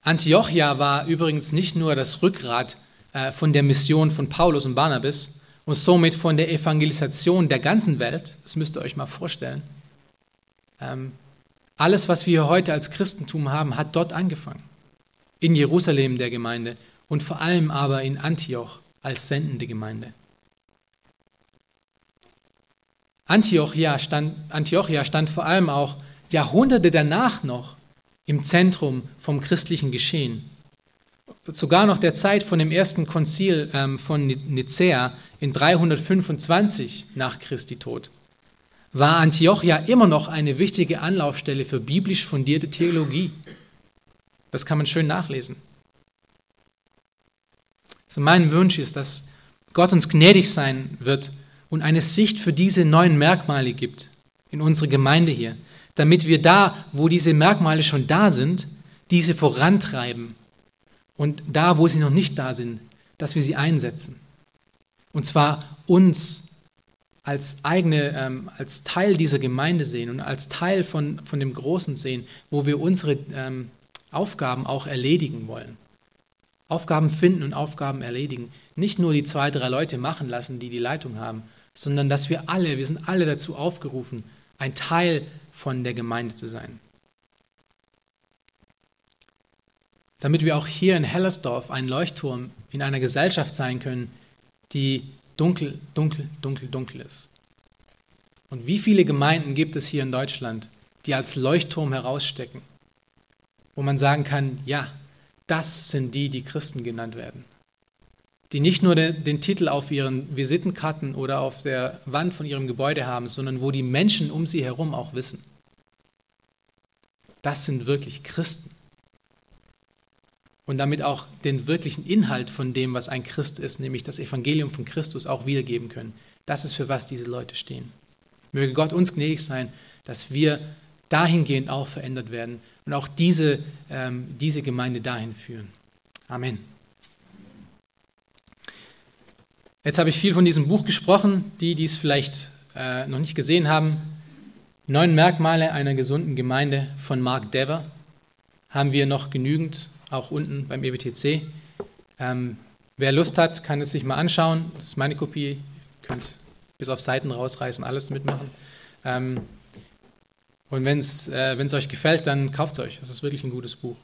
Antiochia war übrigens nicht nur das Rückgrat äh, von der Mission von Paulus und Barnabas und somit von der Evangelisation der ganzen Welt. Das müsst ihr euch mal vorstellen. Ähm, alles, was wir heute als Christentum haben, hat dort angefangen. In Jerusalem der Gemeinde und vor allem aber in Antioch als sendende Gemeinde. Antiochia stand, Antiochia stand vor allem auch Jahrhunderte danach noch im Zentrum vom christlichen Geschehen sogar noch der Zeit von dem ersten Konzil ähm, von Nicäa in 325 nach Christi Tod, war Antiochia immer noch eine wichtige Anlaufstelle für biblisch fundierte Theologie. Das kann man schön nachlesen. Also mein Wunsch ist, dass Gott uns gnädig sein wird und eine Sicht für diese neuen Merkmale gibt in unserer Gemeinde hier, damit wir da, wo diese Merkmale schon da sind, diese vorantreiben und da, wo sie noch nicht da sind, dass wir sie einsetzen. Und zwar uns als eigene, ähm, als Teil dieser Gemeinde sehen und als Teil von, von dem Großen sehen, wo wir unsere ähm, Aufgaben auch erledigen wollen. Aufgaben finden und Aufgaben erledigen. Nicht nur die zwei, drei Leute machen lassen, die die Leitung haben, sondern dass wir alle, wir sind alle dazu aufgerufen, ein Teil von der Gemeinde zu sein. damit wir auch hier in Hellersdorf ein Leuchtturm in einer Gesellschaft sein können, die dunkel, dunkel, dunkel, dunkel ist. Und wie viele Gemeinden gibt es hier in Deutschland, die als Leuchtturm herausstecken, wo man sagen kann, ja, das sind die, die Christen genannt werden. Die nicht nur den, den Titel auf ihren Visitenkarten oder auf der Wand von ihrem Gebäude haben, sondern wo die Menschen um sie herum auch wissen. Das sind wirklich Christen und damit auch den wirklichen Inhalt von dem, was ein Christ ist, nämlich das Evangelium von Christus auch wiedergeben können. Das ist für was diese Leute stehen. Möge Gott uns gnädig sein, dass wir dahingehend auch verändert werden und auch diese, ähm, diese Gemeinde dahin führen. Amen. Jetzt habe ich viel von diesem Buch gesprochen, die dies vielleicht äh, noch nicht gesehen haben. Neun Merkmale einer gesunden Gemeinde von Mark Dever haben wir noch genügend auch unten beim EBTC. Ähm, wer Lust hat, kann es sich mal anschauen. Das ist meine Kopie. Ihr könnt bis auf Seiten rausreißen, alles mitmachen. Ähm, und wenn es äh, euch gefällt, dann kauft es euch. Das ist wirklich ein gutes Buch.